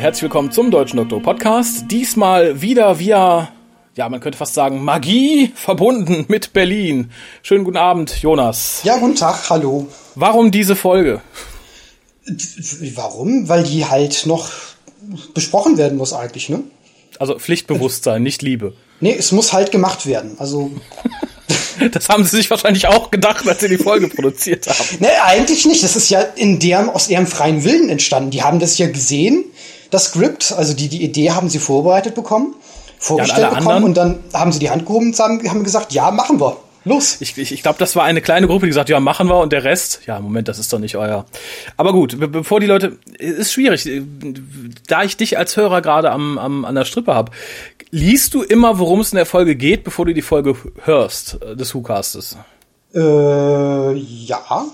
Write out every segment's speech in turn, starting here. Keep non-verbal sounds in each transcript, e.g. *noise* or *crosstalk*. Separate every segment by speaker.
Speaker 1: Und herzlich willkommen zum Deutschen Doktor Podcast. Diesmal wieder via, ja, man könnte fast sagen, Magie verbunden mit Berlin. Schönen guten Abend, Jonas.
Speaker 2: Ja, guten Tag, hallo.
Speaker 1: Warum diese Folge?
Speaker 2: Warum? Weil die halt noch besprochen werden muss eigentlich, ne?
Speaker 1: Also Pflichtbewusstsein, nicht Liebe.
Speaker 2: Nee, es muss halt gemacht werden. Also *laughs*
Speaker 1: Das haben sie sich wahrscheinlich auch gedacht, als sie die Folge produziert haben.
Speaker 2: Nee, eigentlich nicht. Das ist ja in deren, aus ihrem freien Willen entstanden. Die haben das ja gesehen, das Skript, also die, die Idee haben sie vorbereitet bekommen, vorgestellt
Speaker 1: Ja, und
Speaker 2: bekommen
Speaker 1: anderen?
Speaker 2: und dann haben sie die Hand gehoben und haben, gesagt, ja, machen wir. Los.
Speaker 1: Ich, ich, ich glaube, das war eine kleine Gruppe, die gesagt, ja, machen wir und der Rest, ja, Moment, das ist doch nicht euer. Aber gut, be bevor die Leute, ist schwierig, da ich dich als Hörer gerade am, am, an der Strippe habe, liest du immer, worum es in der Folge geht, bevor du die Folge hörst äh, des WhoCastes?
Speaker 2: Äh, ja.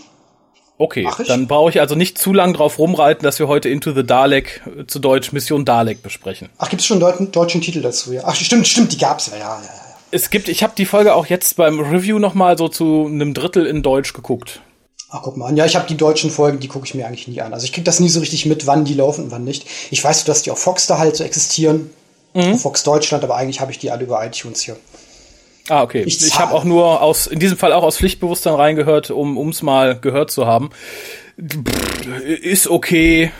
Speaker 1: Okay, dann brauche ich also nicht zu lang drauf rumreiten, dass wir heute Into the Dalek, äh, zu Deutsch Mission Dalek besprechen.
Speaker 2: Ach, gibt's schon einen deutschen Titel dazu? Ja. Ach, stimmt, stimmt, die gab's ja, ja, ja. ja.
Speaker 1: Es gibt, ich habe die Folge auch jetzt beim Review nochmal so zu einem Drittel in Deutsch geguckt.
Speaker 2: Ach, guck mal an. Ja, ich habe die deutschen Folgen, die gucke ich mir eigentlich nie an. Also ich krieg das nie so richtig mit, wann die laufen und wann nicht. Ich weiß, dass die auf Fox da halt so existieren. Auf Fox Deutschland, aber eigentlich habe ich die alle über iTunes hier.
Speaker 1: Ah, okay.
Speaker 2: Ich
Speaker 1: Ich, habe auch nur aus, in diesem Fall auch aus Pflichtbewusstsein reingehört, um ums mal gehört zu haben. Pff, Ist okay.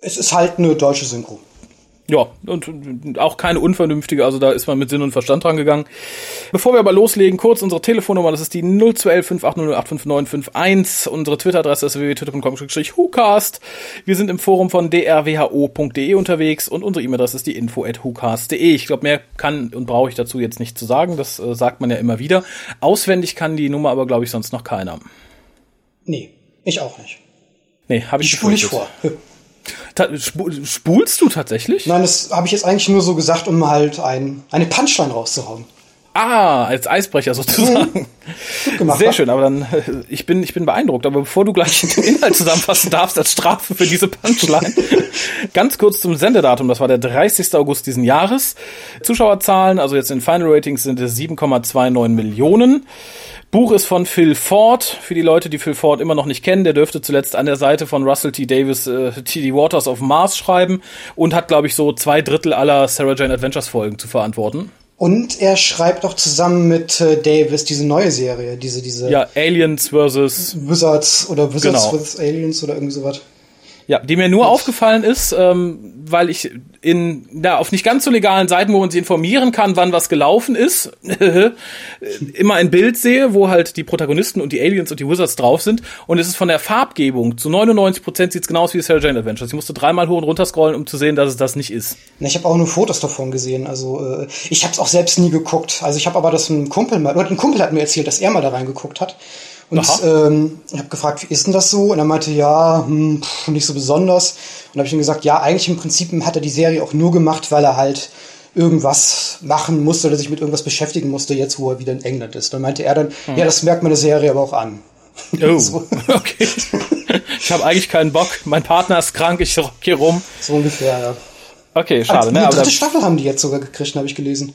Speaker 2: Es ist halt eine deutsche Synchro.
Speaker 1: Ja, und auch keine unvernünftige, also da ist man mit Sinn und Verstand dran gegangen. Bevor wir aber loslegen, kurz unsere Telefonnummer, das ist die 0211 58085951. Unsere Twitter-Adresse ist www.twitter.com-whocast. Wir sind im Forum von drwho.de unterwegs und unsere E-Mail-Adresse ist die info.whocast.de. Ich glaube, mehr kann und brauche ich dazu jetzt nicht zu sagen, das äh, sagt man ja immer wieder. Auswendig kann die Nummer aber, glaube ich, sonst noch keiner.
Speaker 2: Nee, ich auch nicht.
Speaker 1: Nee, habe ich
Speaker 2: Ich spule nicht vor.
Speaker 1: Spulst du tatsächlich?
Speaker 2: Nein, das habe ich jetzt eigentlich nur so gesagt, um halt ein, eine Punchline rauszuhauen.
Speaker 1: Ah, als Eisbrecher sozusagen. *laughs*
Speaker 2: Gut gemacht.
Speaker 1: Sehr schön, aber dann, äh, ich bin, ich bin beeindruckt. Aber bevor du gleich den Inhalt zusammenfassen darfst als Strafe für diese Punchline, *laughs* ganz kurz zum Sendedatum. Das war der 30. August diesen Jahres. Zuschauerzahlen, also jetzt in Final Ratings sind es 7,29 Millionen. Buch ist von Phil Ford. Für die Leute, die Phil Ford immer noch nicht kennen, der dürfte zuletzt an der Seite von Russell T. Davis äh, T.D. Waters of Mars schreiben und hat, glaube ich, so zwei Drittel aller Sarah Jane Adventures Folgen zu verantworten.
Speaker 2: Und er schreibt auch zusammen mit äh, Davis diese neue Serie, diese, diese
Speaker 1: Ja, Aliens versus
Speaker 2: Wizards oder Wizards
Speaker 1: Genau.
Speaker 2: with Aliens oder irgendwie sowas.
Speaker 1: Ja, die mir nur aufgefallen ist, ähm, weil ich in ja, auf nicht ganz so legalen Seiten, wo man sich informieren kann, wann was gelaufen ist, *laughs* immer ein Bild sehe, wo halt die Protagonisten und die Aliens und die Wizards drauf sind. Und es ist von der Farbgebung zu 99 Prozent sieht's genau aus wie Sarah Jane Adventures. Ich musste dreimal hoch und runter scrollen, um zu sehen, dass es das nicht ist.
Speaker 2: Na, Ich habe auch nur Fotos davon gesehen. Also äh, ich habe es auch selbst nie geguckt. Also ich habe aber das einem Kumpel mal, oder ein Kumpel hat mir erzählt, dass er mal da reingeguckt hat. Und ähm, ich habe gefragt, wie ist denn das so? Und er meinte, ja, hm, pff, nicht so besonders. Und habe ich ihm gesagt, ja, eigentlich im Prinzip hat er die Serie auch nur gemacht, weil er halt irgendwas machen musste oder sich mit irgendwas beschäftigen musste, jetzt wo er wieder in England ist. Dann meinte er dann, ja, das merkt man der Serie aber auch an.
Speaker 1: Oh, *laughs*
Speaker 2: So.
Speaker 1: okay. Ich habe eigentlich keinen Bock. Mein Partner ist krank, ich rock hier rum.
Speaker 2: So ungefähr, ja.
Speaker 1: Okay, schade,
Speaker 2: Eine
Speaker 1: ne? Aber
Speaker 2: dritte Staffel haben die jetzt sogar gekriegt, habe ich gelesen.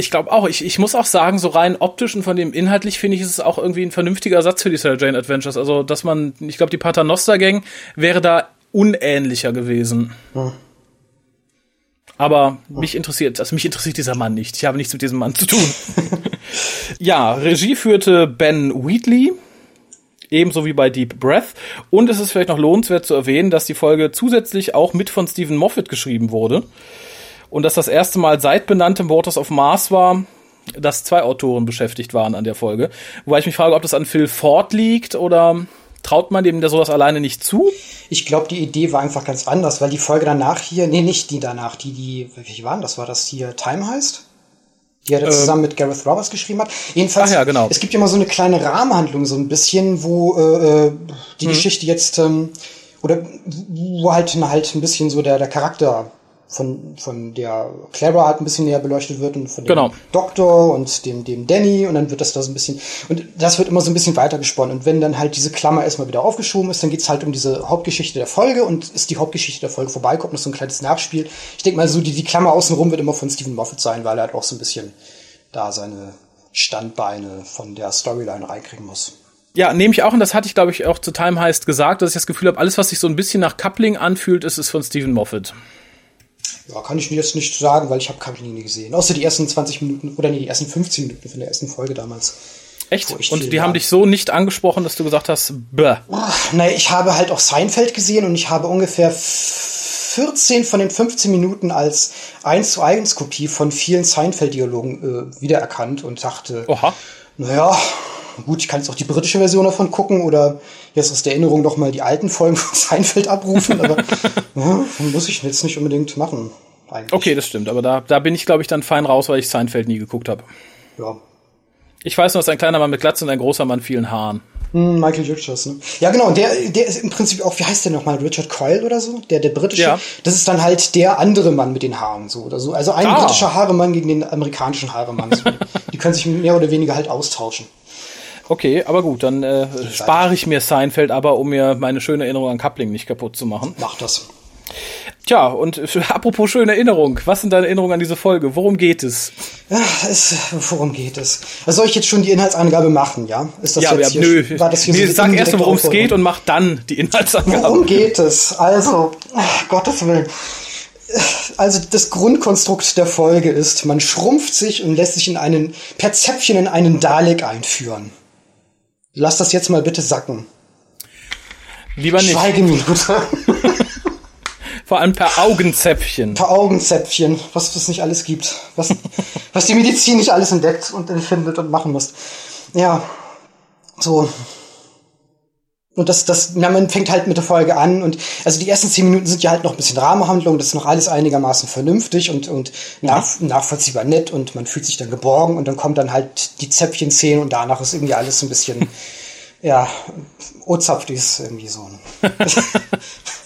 Speaker 1: Ich glaube auch. Ich, ich muss auch sagen, so rein optisch und von dem inhaltlich finde ich es ist auch irgendwie ein vernünftiger Ersatz für die Sarah Jane Adventures. Also, dass man, ich glaube, die Paternoster Gang wäre da unähnlicher gewesen. Aber mich interessiert, also mich interessiert dieser Mann nicht. Ich habe nichts mit diesem Mann zu tun. *laughs* ja, Regie führte Ben Wheatley. Ebenso wie bei Deep Breath. Und es ist vielleicht noch lohnenswert zu erwähnen, dass die Folge zusätzlich auch mit von Stephen Moffat geschrieben wurde. Und dass das erste Mal seit benanntem Waters of Mars war, dass zwei Autoren beschäftigt waren an der Folge. Wobei ich mich frage, ob das an Phil Ford liegt oder traut man dem der sowas alleine nicht zu?
Speaker 2: Ich glaube, die Idee war einfach ganz anders, weil die Folge danach hier, nee, nicht die danach, die, die, welche waren das? War das hier Time heißt? Die er da zusammen mit Gareth Roberts geschrieben hat. Jedenfalls,
Speaker 1: Ähm. Ja, genau.
Speaker 2: es gibt ja mal so eine kleine Rahmenhandlung, so ein bisschen, wo äh, äh, die
Speaker 1: Mhm.
Speaker 2: Geschichte jetzt, ähm, oder wo halt, halt ein bisschen so der, der Charakter von, von der Clara halt ein bisschen näher beleuchtet wird und von dem
Speaker 1: Genau.
Speaker 2: Doktor und dem, dem Danny und dann wird das da so ein bisschen, und das wird immer so ein bisschen weiter gesponnen. Und wenn dann halt diese Klammer erstmal wieder aufgeschoben ist, dann geht's halt um diese Hauptgeschichte der Folge und ist die Hauptgeschichte der Folge vorbei, kommt noch so ein kleines Nachspiel. Ich denke mal, so die, die Klammer außenrum wird immer von Stephen Moffat sein, weil er halt auch so ein bisschen da seine Standbeine von der Storyline reinkriegen muss.
Speaker 1: Ja, nehme ich auch, und das hatte ich, glaube ich, auch zu Time Heist gesagt, dass ich das Gefühl habe, alles, was sich so ein bisschen nach Coupling anfühlt, ist es von Stephen Moffat.
Speaker 2: Ja, kann ich jetzt nicht sagen, weil ich habe nie gesehen. Außer die ersten 20 Minuten, oder nee, die ersten 15 Minuten von der ersten Folge damals.
Speaker 1: Echt? Und die haben dich so nicht angesprochen, dass du gesagt hast, bäh.
Speaker 2: Naja, ich habe halt auch Seinfeld gesehen und ich habe ungefähr 14 von den 15 Minuten als 1 zu 1 Kopie von vielen Seinfeld-Dialogen äh, wiedererkannt und dachte,
Speaker 1: Oha.
Speaker 2: naja, gut, ich kann jetzt auch die britische Version davon gucken oder jetzt aus der Erinnerung noch mal die alten Folgen von *laughs* Seinfeld abrufen, aber ja, *laughs* muss ich jetzt nicht unbedingt machen.
Speaker 1: Eigentlich. Okay, das stimmt, aber da, da bin ich, glaube ich, dann fein raus, weil ich Seinfeld nie geguckt habe.
Speaker 2: Ja,
Speaker 1: ich weiß nur, es ist ein kleiner Mann mit Glatze und ein großer Mann vielen Haaren.
Speaker 2: Hm, Michael Richards, ne? Ja, genau, der, der ist im Prinzip auch, wie heißt der nochmal, Richard Coyle oder so? Der, der britische. Ja. Das ist dann halt der andere Mann mit den Haaren, so oder so. Also ein ah. britischer Haaremann gegen den amerikanischen Haaremann. So. *laughs* die können sich mehr oder weniger halt austauschen.
Speaker 1: Okay, aber gut, dann äh, spare ich mir Seinfeld aber, um mir meine schöne Erinnerung an Coupling nicht kaputt zu machen.
Speaker 2: Mach das.
Speaker 1: Tja, und *laughs* apropos schöne Erinnerung, was sind deine Erinnerungen an diese Folge? Worum geht es?
Speaker 2: Ja, es worum geht es? Also soll ich jetzt schon die Inhaltsangabe machen, ja?
Speaker 1: Ist das ja, jetzt ja, hier, nö. War das hier nee, so sag erst, worum es geht und mach dann die Inhaltsangabe.
Speaker 2: Worum geht es? Also, ach, Gottes Willen. Also das Grundkonstrukt der Folge ist, man schrumpft sich und lässt sich in einen per Zäpfchen in einen Dalek einführen. Lass das jetzt mal bitte sacken.
Speaker 1: Lieber nicht.
Speaker 2: Schweigeminute.
Speaker 1: Vor allem per Augenzäpfchen.
Speaker 2: Per Augenzäpfchen, was es nicht alles gibt. Was, was die Medizin nicht alles entdeckt und entfindet und machen muss. Ja, so. Und das, das, na, man fängt halt mit der Folge an und also die ersten zehn Minuten sind ja halt noch ein bisschen Rahmenhandlung, das ist noch alles einigermaßen vernünftig und, und nach, nachvollziehbar nett und man fühlt sich dann geborgen und dann kommt dann halt die Zäpfchen-Szene und danach ist irgendwie alles so ein bisschen, *laughs* ja, Ozapft ist irgendwie so. *laughs*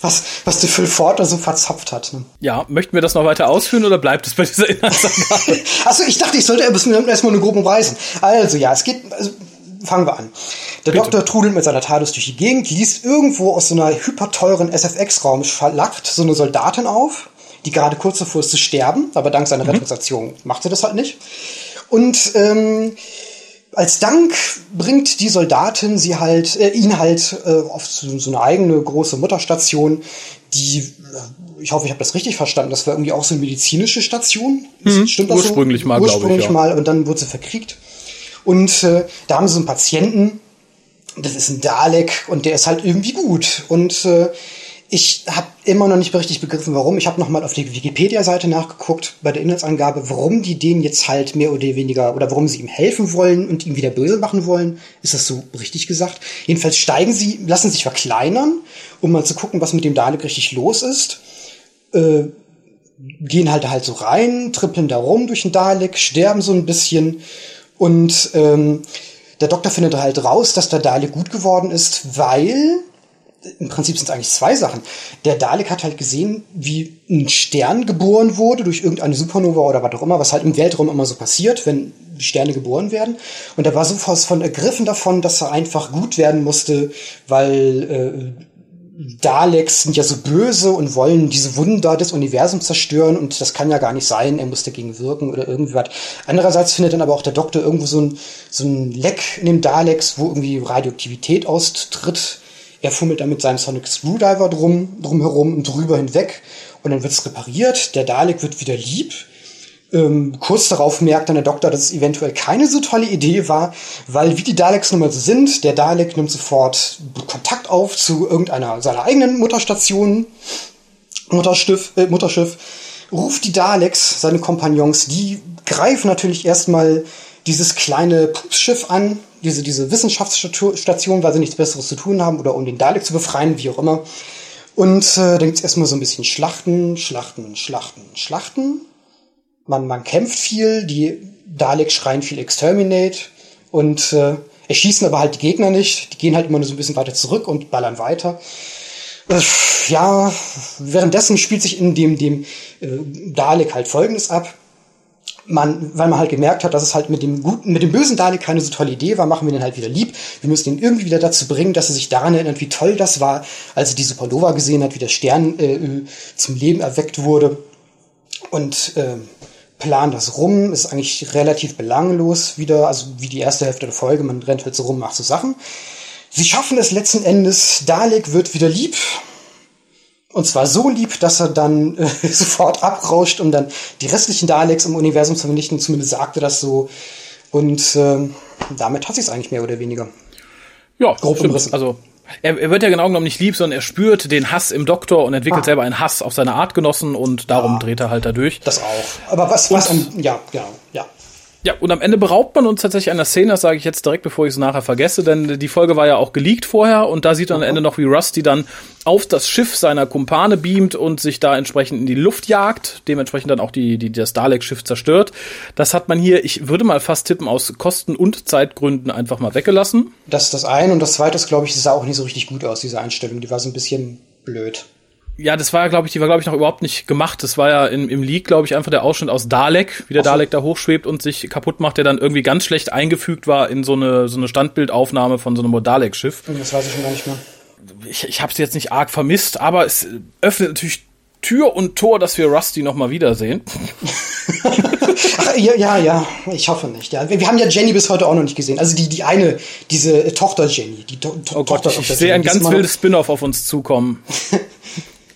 Speaker 2: was, was der Phil Ford so verzapft hat. Ne?
Speaker 1: Ja, möchten wir das noch weiter ausführen oder bleibt es bei dieser Inhaltsangabe? *laughs*
Speaker 2: Achso, ich dachte, ich sollte erstmal eine grobe umreißen. Also ja, es geht, also, fangen wir an. Der Bitte. Doktor trudelt mit seiner TARDIS durch die Gegend, liest irgendwo aus so einer hyperteuren SFX-Raum verlackt so eine Soldatin auf, die gerade kurz davor ist zu sterben, aber dank seiner mhm. Rettungsaktion macht sie das halt nicht. Und ähm, als Dank bringt die Soldatin sie halt, äh, ihn halt äh, auf so, so eine eigene große Mutterstation, die, äh, ich hoffe, ich habe das richtig verstanden, das war irgendwie auch so eine medizinische Station.
Speaker 1: Mhm. Stimmt das Ursprünglich so? mal, glaube ich. Ursprünglich
Speaker 2: mal, und dann wurde sie verkriegt. Und äh, da haben sie so einen Patienten, das ist ein Dalek und der ist halt irgendwie gut. Und äh, ich habe immer noch nicht richtig begriffen, warum. Ich habe noch mal auf die Wikipedia-Seite nachgeguckt bei der Inhaltsangabe, warum die den jetzt halt mehr oder weniger oder warum sie ihm helfen wollen und ihm wieder böse machen wollen. Ist das so richtig gesagt? Jedenfalls steigen sie, lassen sich verkleinern, um mal zu gucken, was mit dem Dalek richtig los ist. Äh, gehen halt halt so rein, trippeln da rum durch den Dalek, sterben so ein bisschen und ähm, der Doktor findet halt raus, dass der Dalek gut geworden ist, weil im Prinzip sind es eigentlich zwei Sachen. Der Dalek hat halt gesehen, wie ein Stern geboren wurde durch irgendeine Supernova oder was auch immer, was halt im Weltraum immer so passiert, wenn Sterne geboren werden. Und er war so von ergriffen davon, dass er einfach gut werden musste, weil äh, Daleks sind ja so böse und wollen diese Wunder des Universums zerstören und das kann ja gar nicht sein, er muss dagegen wirken oder irgendwie was. Andererseits findet dann aber auch der Doktor irgendwo so ein, so ein Leck in dem Daleks, wo irgendwie Radioaktivität austritt er fummelt dann mit seinem Sonic Screwdriver drum, drumherum und drüber hinweg. Und dann wird's repariert. Der Dalek wird wieder lieb. Ähm, kurz darauf merkt dann der Doktor, dass es eventuell keine so tolle Idee war, weil wie die Daleks nun mal so sind, der Dalek nimmt sofort Kontakt auf zu irgendeiner seiner eigenen Mutterstation, Mutterschiff, äh, Mutterschiff, ruft die Daleks, seine Kompagnons, die greifen natürlich erstmal dieses kleine Pupsschiff an, diese, diese Wissenschaftsstation, weil sie nichts Besseres zu tun haben oder um den Dalek zu befreien, wie auch immer. Und äh, da gibt's erstmal so ein bisschen Schlachten, Schlachten, Schlachten, Schlachten. Man, man kämpft viel, die Daleks schreien viel Exterminate und äh, erschießen aber halt die Gegner nicht. Die gehen halt immer nur so ein bisschen weiter zurück und ballern weiter. Äh, ja, währenddessen spielt sich in dem, dem äh, Dalek halt Folgendes ab man, weil man halt gemerkt hat, dass es halt mit dem guten, mit dem bösen Dalek keine so tolle Idee war, machen wir den halt wieder lieb. Wir müssen ihn irgendwie wieder dazu bringen, dass er sich daran erinnert, wie toll das war, als er die Supernova gesehen hat, wie der Stern äh, zum Leben erweckt wurde. Und äh, plan das rum, ist eigentlich relativ belanglos wieder, also wie die erste Hälfte der Folge, man rennt halt so rum, macht so Sachen. Sie schaffen es letzten Endes. Dalek wird wieder lieb. Und zwar so lieb, dass er dann äh, *laughs* sofort abrauscht, um dann die restlichen Daleks im Universum zu vernichten. Zumindest sagte das so. Und äh, damit hat sie es eigentlich mehr oder weniger.
Speaker 1: Ja, grob stimmt. Also er, er, wird ja genau genommen nicht lieb, sondern er spürt den Hass im Doktor und entwickelt ah. selber einen Hass auf seine Artgenossen und darum ja, dreht er halt da durch.
Speaker 2: Das auch. Aber was, was an, ja, genau, ja.
Speaker 1: Ja, und am Ende beraubt man uns tatsächlich einer Szene, das sage ich jetzt direkt, bevor ich es nachher vergesse, denn die Folge war ja auch geleakt vorher und da sieht man am Ende noch, wie Rusty dann auf das Schiff seiner Kumpane beamt und sich da entsprechend in die Luft jagt, dementsprechend dann auch die, die, das Dalek-Schiff zerstört. Das hat man hier, ich würde mal fast tippen, aus Kosten- und Zeitgründen einfach mal weggelassen.
Speaker 2: Das ist das eine und das zweite ist, glaube ich, sah auch nicht so richtig gut aus, diese Einstellung. Die war so ein bisschen blöd
Speaker 1: ja, das war ja, glaube ich, die war, glaube ich, noch überhaupt nicht gemacht. Das war ja im, im Leak, glaube ich, einfach der Ausschnitt aus Dalek, wie der so. Dalek da hochschwebt und sich kaputt macht, der dann irgendwie ganz schlecht eingefügt war in so eine, so eine Standbildaufnahme von so einem Dalek-Schiff.
Speaker 2: Das weiß ich schon gar nicht mehr.
Speaker 1: Ich, ich habe es jetzt nicht arg vermisst, aber es öffnet natürlich Tür und Tor, dass wir Rusty noch mal wiedersehen. *laughs*
Speaker 2: Ach, ja, ja, ja, ich hoffe nicht. Ja. Wir, haben ja Jenny bis heute auch noch nicht gesehen. Also die, die eine, diese Tochter Jenny. Die to
Speaker 1: oh Gott, ich, ich sehe ein ganz wildes Spin-off auf uns zukommen. *laughs*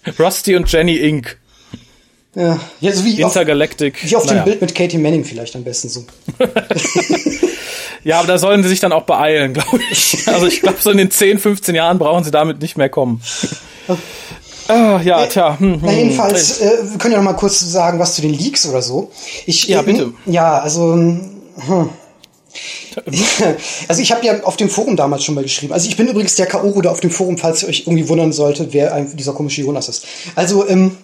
Speaker 1: *laughs* Rusty und Jenny Inc.
Speaker 2: Ja, ja so wie
Speaker 1: Intergalactic.
Speaker 2: Auf, wie auf naja. dem Bild mit Katie Manning vielleicht am besten so. *laughs*
Speaker 1: ja, aber da sollen sie sich dann auch beeilen, *laughs* glaube ich. Also ich glaube, so in den 10, 15 Jahren brauchen sie damit nicht mehr kommen. Ah, ja, äh, tja. Hm,
Speaker 2: Na, jedenfalls, hm. äh, wir können ja noch mal kurz sagen, was zu den Leaks oder so. Ich,
Speaker 1: ja, bitte. Ähm,
Speaker 2: ja, also, hm. *laughs* Also ich habe ja auf dem Forum damals schon mal geschrieben. Also ich bin übrigens der K.O.-Ruder auf dem Forum, falls ihr euch irgendwie wundern solltet, wer dieser komische Jonas ist. Also, ähm,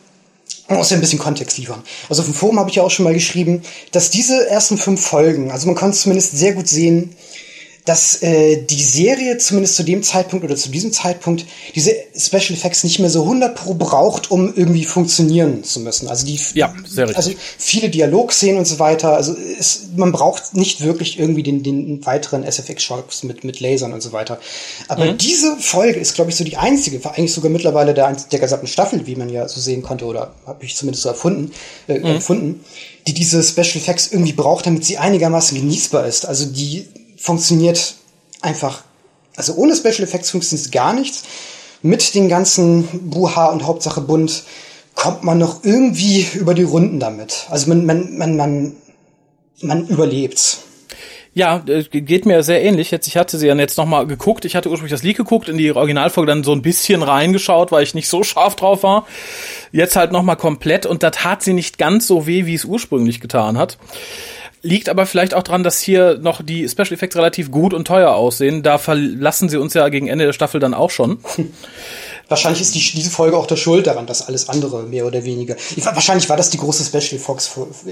Speaker 2: muss ja ein bisschen Kontext liefern. Also auf dem Forum habe ich ja auch schon mal geschrieben, dass diese ersten fünf Folgen, also man kann es zumindest sehr gut sehen, dass äh, die Serie zumindest zu dem Zeitpunkt oder zu diesem Zeitpunkt diese Special Effects nicht mehr so 100 pro braucht, um irgendwie funktionieren zu müssen. Also die
Speaker 1: ja, sehr richtig.
Speaker 2: also viele Dialogszenen und so weiter. Also es, man braucht nicht wirklich irgendwie den, den weiteren SFX-Shots mit mit Lasern und so weiter. Aber mhm. diese Folge ist, glaube ich, so die einzige, war eigentlich sogar mittlerweile der der gesamten Staffel, wie man ja so sehen konnte oder habe ich zumindest so erfunden, äh, mhm. erfunden, die diese Special Effects irgendwie braucht, damit sie einigermaßen genießbar ist. Also die funktioniert einfach, also ohne Special Effects funktioniert gar nichts. Mit den ganzen Buha und Hauptsache bunt kommt man noch irgendwie über die Runden damit. Also man, man, man, man, man überlebt.
Speaker 1: Ja, äh, geht mir sehr ähnlich. Jetzt, ich hatte sie dann jetzt nochmal geguckt. Ich hatte ursprünglich das Leak geguckt, in die Originalfolge dann so ein bisschen reingeschaut, weil ich nicht so scharf drauf war. Jetzt halt nochmal komplett und da tat sie nicht ganz so weh, wie es ursprünglich getan hat. Liegt aber vielleicht auch dran, dass hier noch die Special Effects relativ gut und teuer aussehen. Da verlassen sie uns ja gegen Ende der Staffel dann auch schon. *laughs*
Speaker 2: Wahrscheinlich ist die, diese Folge auch der Schuld daran, dass alles andere mehr oder weniger. Wahrscheinlich war das die große Special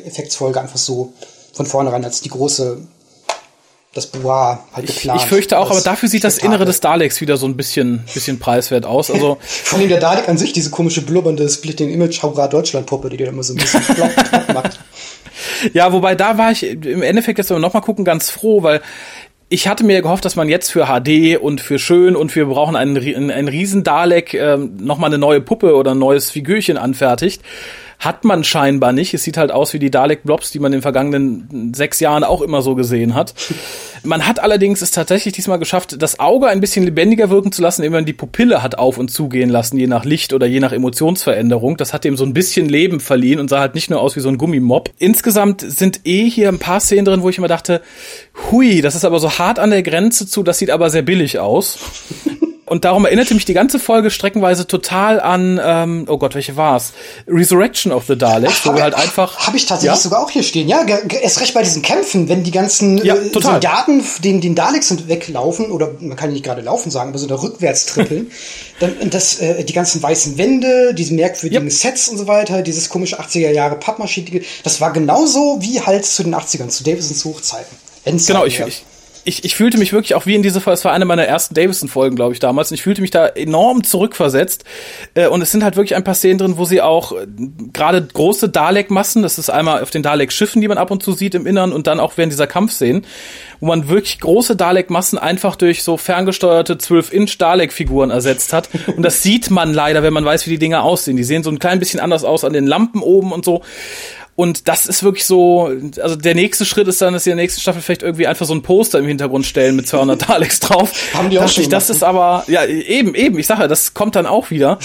Speaker 2: Effects Folge einfach so von vornherein als die große das Bois halt geplant.
Speaker 1: Ich, ich fürchte auch, aber dafür sieht das Innere des Daleks wieder so ein bisschen, bisschen preiswert aus. Also *laughs*
Speaker 2: Vor allem der Dalek an sich, diese komische blubbernde Splitting Image Haura Deutschland Puppe, die dir immer so ein bisschen *laughs* macht.
Speaker 1: Ja, wobei da war ich im Endeffekt jetzt noch mal gucken ganz froh, weil ich hatte mir gehofft, dass man jetzt für HD und für schön und wir brauchen einen, einen riesen Dalek ähm, noch mal eine neue Puppe oder ein neues Figürchen anfertigt hat man scheinbar nicht. Es sieht halt aus wie die Dalek-Blobs, die man in den vergangenen sechs Jahren auch immer so gesehen hat. Man hat allerdings es tatsächlich diesmal geschafft, das Auge ein bisschen lebendiger wirken zu lassen, indem man die Pupille hat auf und zugehen lassen, je nach Licht oder je nach Emotionsveränderung. Das hat dem so ein bisschen Leben verliehen und sah halt nicht nur aus wie so ein Gummimob. Insgesamt sind eh hier ein paar Szenen drin, wo ich immer dachte, hui, das ist aber so hart an der Grenze zu, das sieht aber sehr billig aus. Und darum erinnerte mich die ganze Folge streckenweise total an, ähm, oh Gott, welche war's? Resurrection of the Daleks, wo wir halt einfach.
Speaker 2: Habe ich tatsächlich ja? sogar auch hier stehen, ja. Erst recht bei diesen Kämpfen, wenn die ganzen ja, äh, Soldaten den, den Daleks sind weglaufen, oder man kann nicht gerade laufen sagen, aber so da rückwärts trippeln, *laughs* dann das, äh, die ganzen weißen Wände, diese merkwürdigen ja. Sets und so weiter, dieses komische 80er Jahre Pappmaschine, das war genauso wie halt zu den 80ern, zu Davisons Hochzeiten.
Speaker 1: Endzeit, genau, ich, ich, ich, ich fühlte mich wirklich auch wie in dieser Folge, es war eine meiner ersten Davison-Folgen, glaube ich, damals, und ich fühlte mich da enorm zurückversetzt. Äh, und es sind halt wirklich ein paar Szenen drin, wo sie auch äh, gerade große Dalek-Massen, das ist einmal auf den Dalek-Schiffen, die man ab und zu sieht im Innern, und dann auch während dieser Kampfszenen, wo man wirklich große Dalek-Massen einfach durch so ferngesteuerte 12-Inch Dalek-Figuren ersetzt hat. *laughs* Und das sieht man leider, wenn man weiß, wie die Dinger aussehen. Die sehen so ein klein bisschen anders aus an den Lampen oben und so. Und das ist wirklich so, also der nächste Schritt ist dann, dass sie in der nächsten Staffel vielleicht irgendwie einfach so ein Poster im Hintergrund stellen mit 200 Daleks drauf. *laughs*
Speaker 2: Haben die auch schon
Speaker 1: ich, Das ist aber, ja, eben, eben, ich sage das kommt dann auch wieder.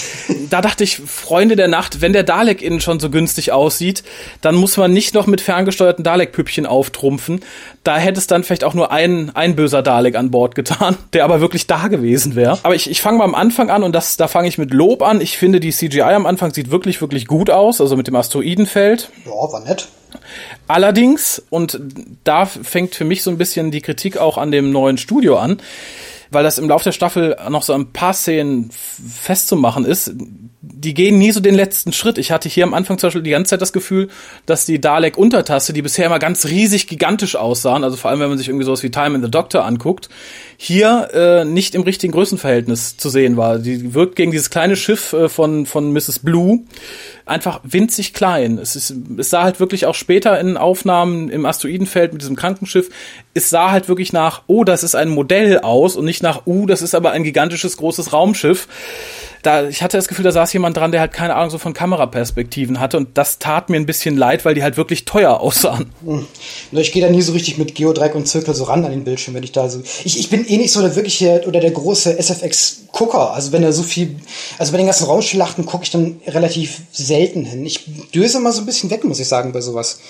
Speaker 1: Da dachte ich, Freunde der Nacht, wenn der Dalek innen schon so günstig aussieht, dann muss man nicht noch mit ferngesteuerten Dalek-Püppchen auftrumpfen. Da hätte es dann vielleicht auch nur ein, ein böser Dalek an Bord getan, *laughs* der aber wirklich da gewesen wäre. Aber ich, ich fange mal am Anfang an und das, da fange ich mit Lob an. Ich finde, die CGI am Anfang sieht wirklich, wirklich gut aus, also mit dem Asteroidenfeld.
Speaker 2: Ja, war nett.
Speaker 1: Allerdings, und da fängt für mich so ein bisschen die Kritik auch an dem neuen Studio an, weil das im Laufe der Staffel noch so ein paar Szenen festzumachen ist. Die gehen nie so den letzten Schritt. Ich hatte hier am Anfang zum Beispiel die ganze Zeit das Gefühl, dass die Dalek-Untertasse, die bisher immer ganz riesig gigantisch aussahen, also vor allem wenn man sich irgendwie sowas wie Time in the Doctor anguckt, hier äh, nicht im richtigen Größenverhältnis zu sehen war. Die wirkt gegen dieses kleine Schiff äh, von, von Mrs. Blue einfach winzig klein. Es, ist, es sah halt wirklich auch später in Aufnahmen im Asteroidenfeld mit diesem Krankenschiff, es sah halt wirklich nach, oh, das ist ein Modell aus und nicht nach, uh, das ist aber ein gigantisches, großes Raumschiff da, ich hatte das Gefühl, da saß jemand dran, der halt keine Ahnung so von Kameraperspektiven hatte und das tat mir ein bisschen leid, weil die halt wirklich teuer *laughs* aussahen.
Speaker 2: Hm. Ich gehe da nie so richtig mit Geodreieck und Zirkel so ran an den Bildschirm, wenn ich da so. Ich, ich bin eh nicht so der wirkliche oder der große SFX-Gucker. Also wenn er so viel, also bei den ganzen Raumschlachten gucke ich dann relativ selten hin. Ich döse mal so ein bisschen weg, muss ich sagen, bei sowas. *laughs*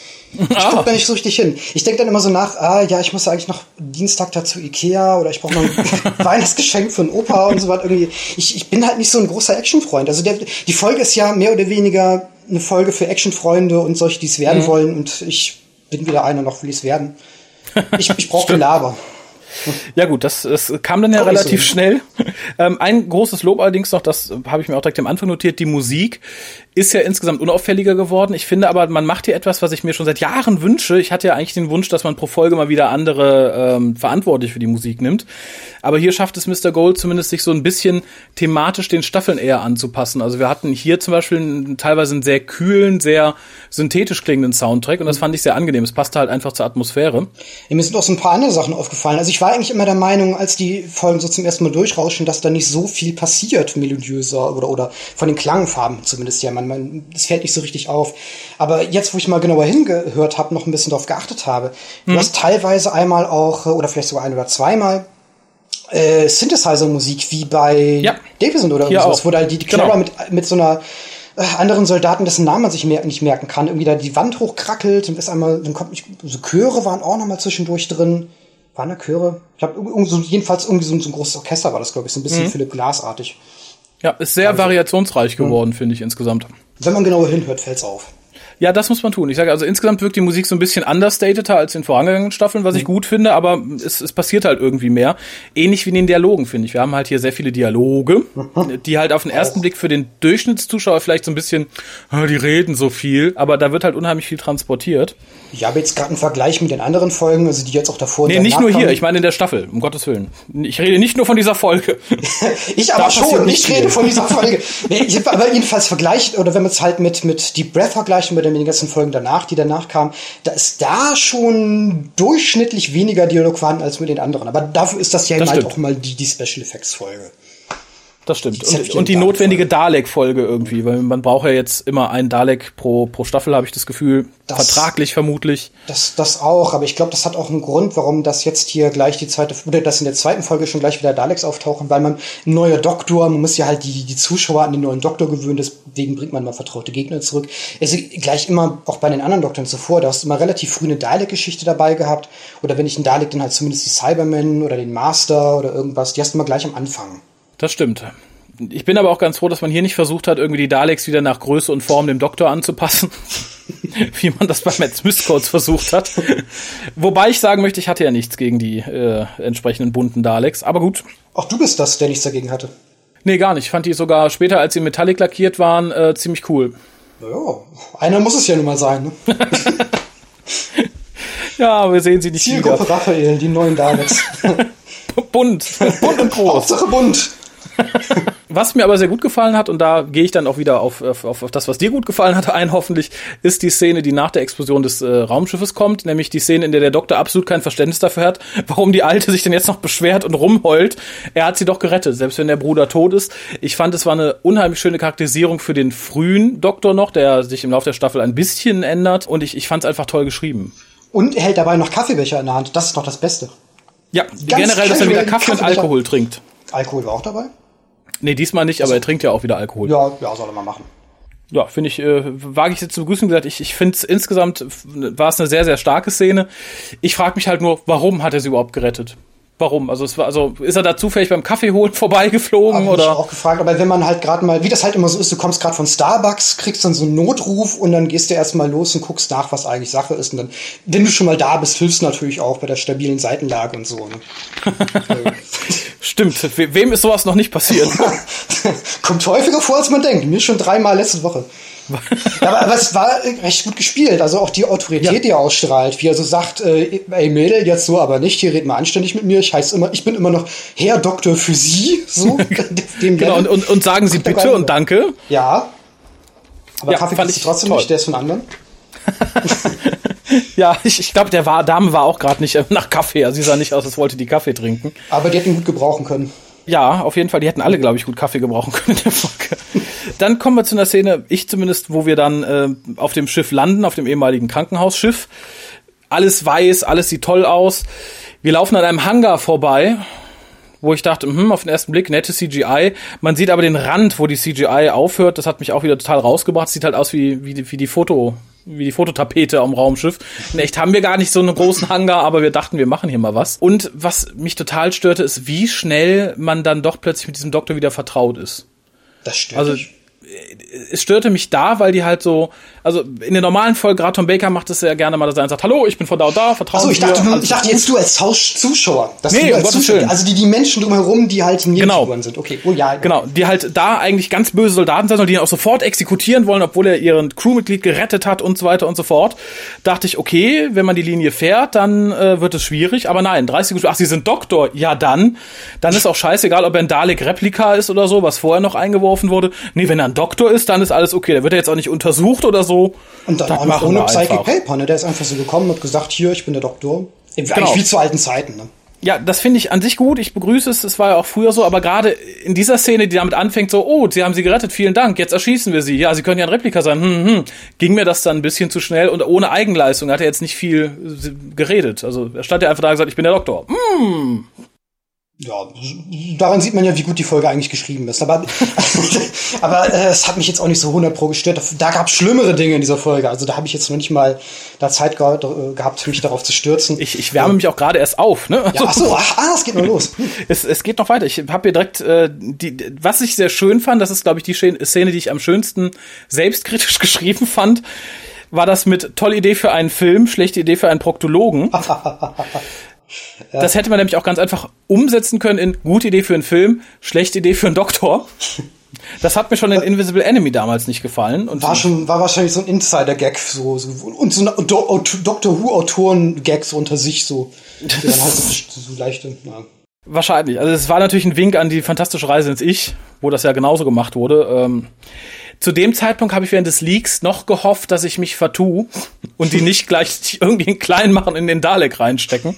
Speaker 2: Ich ah. gucke da nicht so richtig hin. Ich denke dann immer so nach, ah ja, ich muss eigentlich noch Dienstag dazu Ikea oder ich brauche noch *laughs* ein Weihnachtsgeschenk für einen Opa und so was irgendwie. Ich, ich bin halt nicht so ein großer Actionfreund. Also der, die Folge ist ja mehr oder weniger eine Folge für Actionfreunde und solche, die es werden mhm. wollen. Und ich bin wieder einer noch, will ich es werden. Ich, ich brauche *laughs* Gelaber.
Speaker 1: Ja gut, das, das kam dann ja Auch relativ so. schnell. Ähm, ein großes Lob allerdings noch, das habe ich mir auch direkt am Anfang notiert, die Musik ist ja insgesamt unauffälliger geworden. Ich finde aber, man macht hier etwas, was ich mir schon seit Jahren wünsche. Ich hatte ja eigentlich den Wunsch, dass man pro Folge mal wieder andere ähm, verantwortlich für die Musik nimmt. Aber hier schafft es Mr. Gold zumindest, sich so ein bisschen thematisch den Staffeln eher anzupassen. Also wir hatten hier zum Beispiel einen, teilweise einen sehr kühlen, sehr synthetisch klingenden Soundtrack und das fand ich sehr angenehm. Es passte halt einfach zur Atmosphäre.
Speaker 2: Ja, mir sind auch so ein paar andere Sachen aufgefallen. Also ich war eigentlich immer der Meinung, als die Folgen so zum ersten Mal durchrauschen, dass da nicht so viel passiert, melodiöser oder, oder von den Klangfarben zumindest ja. Man man, es fällt nicht so richtig auf. Aber jetzt, wo ich mal genauer hingehört habe, noch ein bisschen darauf geachtet habe, mhm. du hast teilweise einmal auch, oder vielleicht sogar ein oder zweimal, äh, Synthesizer-Musik wie bei
Speaker 1: ja.
Speaker 2: Davison oder
Speaker 1: irgendwas,
Speaker 2: wo da die, die Clara genau. mit, mit so einer äh, anderen Soldaten, dessen Namen man sich mer nicht merken kann, irgendwie da die Wand hochkrackelt und ist einmal, dann kommt nicht, so Chöre waren auch noch mal zwischendurch drin. Waren da Chöre? Ich habe so, jedenfalls irgendwie so, so, ein großes Orchester war das, glaube ich, so ein bisschen mhm. Philipp Glass-artig.
Speaker 1: Ja, ist sehr also, variationsreich geworden, finde ich insgesamt.
Speaker 2: Wenn man genauer hinhört, fällt's auf.
Speaker 1: Ja, das muss man tun. Ich sage also insgesamt wirkt die Musik so ein bisschen understateter als in vorangegangenen Staffeln, was ich mhm. gut finde, aber es, es passiert halt irgendwie mehr. Ähnlich wie in den Dialogen, finde ich. Wir haben halt hier sehr viele Dialoge, *laughs* die halt auf den ersten Blick für den Durchschnittszuschauer vielleicht so ein bisschen, oh, die reden so viel, aber da wird halt unheimlich viel transportiert.
Speaker 2: Ich habe jetzt gerade einen Vergleich mit den anderen Folgen, also die jetzt auch davor.
Speaker 1: Nee, nicht nur hier, ich meine in der Staffel, um Gottes Willen. Ich rede nicht nur von dieser Folge. *laughs*
Speaker 2: ich aber schon, ich rede von dieser *laughs* Folge. nee, ich, aber jedenfalls vergleicht, oder wenn man es halt mit, mit Deep Breath vergleicht und mit den ganzen Folgen danach, die danach kamen, da ist da schon durchschnittlich weniger Dialog vorhanden als mit den anderen. Aber dafür ist das ja das halt auch mal die, die Special Effects Folge.
Speaker 1: Das stimmt. Und, und, die notwendige Dalek-Folge irgendwie, weil man braucht ja jetzt immer einen Dalek pro, pro Staffel, habe ich das Gefühl. Das, Vertraglich vermutlich.
Speaker 2: Das, das auch, aber ich glaube, das hat auch einen Grund, warum das jetzt hier gleich die zweite, oder dass in der zweiten Folge schon gleich wieder Daleks auftauchen, weil man ein neuer Doktor, man muss ja halt die, die Zuschauer an den neuen Doktor gewöhnen, deswegen bringt man mal vertraute Gegner zurück. Es ist gleich immer, auch bei den anderen Doktoren zuvor, da hast du immer relativ früh eine Dalek-Geschichte dabei gehabt, oder wenn ich einen Dalek, dann halt zumindest die Cybermen oder den Master oder irgendwas, die hast du immer gleich am Anfang.
Speaker 1: Das stimmt. Ich bin aber auch ganz froh, dass man hier nicht versucht hat, irgendwie die Daleks wieder nach Größe und Form dem Doktor anzupassen, *laughs* wie man das bei Matt Smith Codes versucht hat. Wobei ich sagen möchte, ich hatte ja nichts gegen die äh, entsprechenden bunten Daleks, aber gut.
Speaker 2: Auch du bist das, der nichts dagegen hatte.
Speaker 1: Nee, gar nicht. Ich fand die sogar später, als sie metallic lackiert waren, äh, ziemlich cool.
Speaker 2: Ja, einer muss es ja nun mal sein. Ne? *laughs*
Speaker 1: ja, wir sehen sie nicht
Speaker 2: Zielgruppe wieder. Raphael, die neuen Daleks. *laughs*
Speaker 1: bunt, bunt und groß.
Speaker 2: Hauptsache bunt.
Speaker 1: Was mir aber sehr gut gefallen hat, und da gehe ich dann auch wieder auf, auf, auf das, was dir gut gefallen hatte, *laughs* ein hoffentlich, ist die Szene, die nach der Explosion des äh, Raumschiffes kommt, nämlich die Szene, in der der Doktor absolut kein Verständnis dafür hat, *laughs* warum die Alte sich denn jetzt noch beschwert und rumheult. Er hat sie doch gerettet, selbst wenn der Bruder tot ist. Ich fand, es war eine unheimlich schöne Charakterisierung für den frühen Doktor noch, der sich im Laufe der Staffel ein bisschen ändert. Und ich, ich fand es einfach toll geschrieben.
Speaker 2: Und er hält dabei noch Kaffeebecher in der Hand. Das ist doch das Beste.
Speaker 1: Ja, Ganz generell, dass er wieder Kaffee und Alkohol trinkt.
Speaker 2: Alkohol war auch dabei?
Speaker 1: Nee, diesmal nicht, aber er trinkt ja auch wieder Alkohol.
Speaker 2: Ja, ja, soll er mal machen.
Speaker 1: Ja, finde ich, äh, wage ich jetzt zu begrüßen gesagt, ich, ich finde es insgesamt war es eine sehr, sehr starke Szene. Ich frage mich halt nur, warum hat er sie überhaupt gerettet? Warum? Also es war also ist er da zufällig beim Kaffee holen *laughs* vorbeigeflogen
Speaker 2: Hab
Speaker 1: oder?
Speaker 2: Ich auch gefragt, aber wenn man halt gerade mal, wie das halt immer so ist, du kommst gerade von Starbucks, kriegst dann so einen Notruf und dann gehst du erstmal los und guckst nach, was eigentlich Sache ist und dann, wenn du schon mal da bist, hilfst du natürlich auch bei der stabilen Seitenlage und so. Ne? *laughs*
Speaker 1: Stimmt. Wem ist sowas noch nicht passiert? *laughs*
Speaker 2: Kommt häufiger vor, als man denkt. Mir schon dreimal letzte Woche. *laughs* aber, aber, es war recht gut gespielt. Also auch die Autorität, ja. die er ausstrahlt, wie er so sagt, äh, ey Mädel, jetzt so aber nicht, hier red mal anständig mit mir. Ich heiße immer, ich bin immer noch Herr Doktor für Sie. So, *laughs*
Speaker 1: genau, und, und, und, sagen Sie bitte und danke.
Speaker 2: Ja. Aber ja, Kaffee fand ich trotzdem toll. nicht, der ist von anderen. *laughs*
Speaker 1: ja, ich, ich glaube, der war, Dame war auch gerade nicht nach Kaffee. Also sie sah nicht aus, als wollte die Kaffee trinken.
Speaker 2: Aber die hätten gut gebrauchen können.
Speaker 1: Ja, auf jeden Fall. Die hätten alle, glaube ich, gut Kaffee gebrauchen können in der Folge. Dann kommen wir zu einer Szene, ich zumindest, wo wir dann äh, auf dem Schiff landen, auf dem ehemaligen Krankenhausschiff. Alles weiß, alles sieht toll aus. Wir laufen an einem Hangar vorbei, wo ich dachte, hm, auf den ersten Blick nette CGI. Man sieht aber den Rand, wo die CGI aufhört. Das hat mich auch wieder total rausgebracht. Sieht halt aus wie, wie, wie die Foto, wie die Fototapete am Raumschiff. In echt haben wir gar nicht so einen großen Hangar, aber wir dachten, wir machen hier mal was. Und was mich total störte, ist, wie schnell man dann doch plötzlich mit diesem Doktor wieder vertraut ist.
Speaker 2: Das stört
Speaker 1: also,
Speaker 2: dich
Speaker 1: es störte mich da, weil die halt so, also in der normalen Folge, gerade Tom Baker macht es ja gerne mal, dass er sagt, hallo, ich bin von da und da, vertrauen
Speaker 2: Achso, ich dachte, du, ich dachte jetzt du als Zuschauer. Dass nee, du als Zuschauer, also die, die Menschen drumherum, die halt
Speaker 1: genau.
Speaker 2: sind. Okay, oh ja.
Speaker 1: Genau, die halt da eigentlich ganz böse Soldaten sind und die ihn auch sofort exekutieren wollen, obwohl er ihren Crewmitglied gerettet hat und so weiter und so fort. Dachte ich, okay, wenn man die Linie fährt, dann äh, wird es schwierig, aber nein, 30 Sekunden, ach, sie sind Doktor, ja dann, dann ist auch scheißegal, ob er ein Dalek-Replika ist oder so, was vorher noch eingeworfen wurde. Nee, wenn er ein Doktor ist, dann ist alles okay. Der wird ja jetzt auch nicht untersucht oder so.
Speaker 2: Und dann auch noch ohne Psychic Paper, ne? Der ist einfach so gekommen und gesagt, hier, ich bin der Doktor. Genau. Eigentlich wie zu alten Zeiten, ne?
Speaker 1: Ja, das finde ich an sich gut. Ich begrüße es. Es war ja auch früher so, aber gerade in dieser Szene, die damit anfängt, so, oh, sie haben sie gerettet, vielen Dank, jetzt erschießen wir sie. Ja, sie können ja ein Replika sein. Hm, hm. Ging mir das dann ein bisschen zu schnell und ohne Eigenleistung hat er jetzt nicht viel geredet. Also er stand ja einfach da und gesagt, ich bin der Doktor. Hm,
Speaker 2: ja, daran sieht man ja, wie gut die Folge eigentlich geschrieben ist. Aber, *laughs* aber äh, es hat mich jetzt auch nicht so 100 pro gestört. Da gab es schlimmere Dinge in dieser Folge. Also da habe ich jetzt noch nicht mal da Zeit ge äh, gehabt, mich darauf zu stürzen.
Speaker 1: Ich, ich wärme ja. mich auch gerade erst auf. Ne?
Speaker 2: Ja, ach so, ach, *laughs* ah, es geht noch los.
Speaker 1: es, es geht noch weiter. Ich habe hier direkt, äh, die, was ich sehr schön fand, das ist, glaube ich, die Szene, die ich am schönsten selbstkritisch *laughs* geschrieben fand, war das mit tolle Idee für einen Film, schlechte Idee für einen Proktologen. Ja. Das hätte man nämlich auch ganz einfach umsetzen können in gute Idee für einen Film, schlechte Idee für einen Doktor. Das hat mir schon in Invisible Enemy damals nicht gefallen.
Speaker 2: Und war schon, war wahrscheinlich so ein Insider-Gag, so, so, und so ein Do Doctor Who-Autoren-Gags unter sich, so. Die dann halt so, *laughs* so leichte, ja.
Speaker 1: Wahrscheinlich. Also es war natürlich ein Wink an die fantastische Reise ins Ich, wo das ja genauso gemacht wurde. Ähm, zu dem Zeitpunkt habe ich während des Leaks noch gehofft, dass ich mich vertue und die nicht gleich *laughs* irgendwie klein machen in den Dalek reinstecken.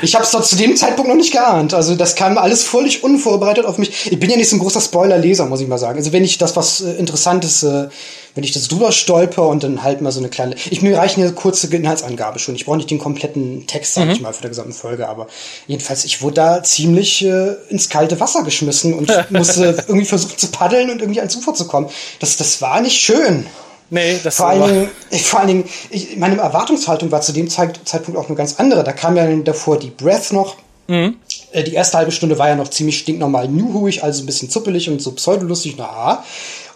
Speaker 2: Ich habe es zu dem Zeitpunkt noch nicht geahnt. Also das kam alles völlig unvorbereitet auf mich. Ich bin ja nicht so ein großer Spoiler-Leser, muss ich mal sagen. Also wenn ich das was äh, Interessantes, äh, wenn ich das drüber stolper und dann halt mal so eine kleine, ich mir reicht eine kurze Inhaltsangabe schon. Ich brauche nicht den kompletten Text, sag mhm. ich mal, für der gesamten Folge. Aber jedenfalls, ich wurde da ziemlich äh, ins kalte Wasser geschmissen und *laughs* musste irgendwie versuchen zu paddeln und irgendwie ans Ufer zu kommen. Das, das war nicht schön.
Speaker 1: Nee, das
Speaker 2: vor allen Dingen, ich, vor allen Dingen, ich, meine Erwartungshaltung war zu dem Zeit, Zeitpunkt auch eine ganz andere. Da kam ja davor die Breath noch. Mhm. Äh, die erste halbe Stunde war ja noch ziemlich stinknormal newhuig, also ein bisschen zuppelig und so pseudolustig, na ah.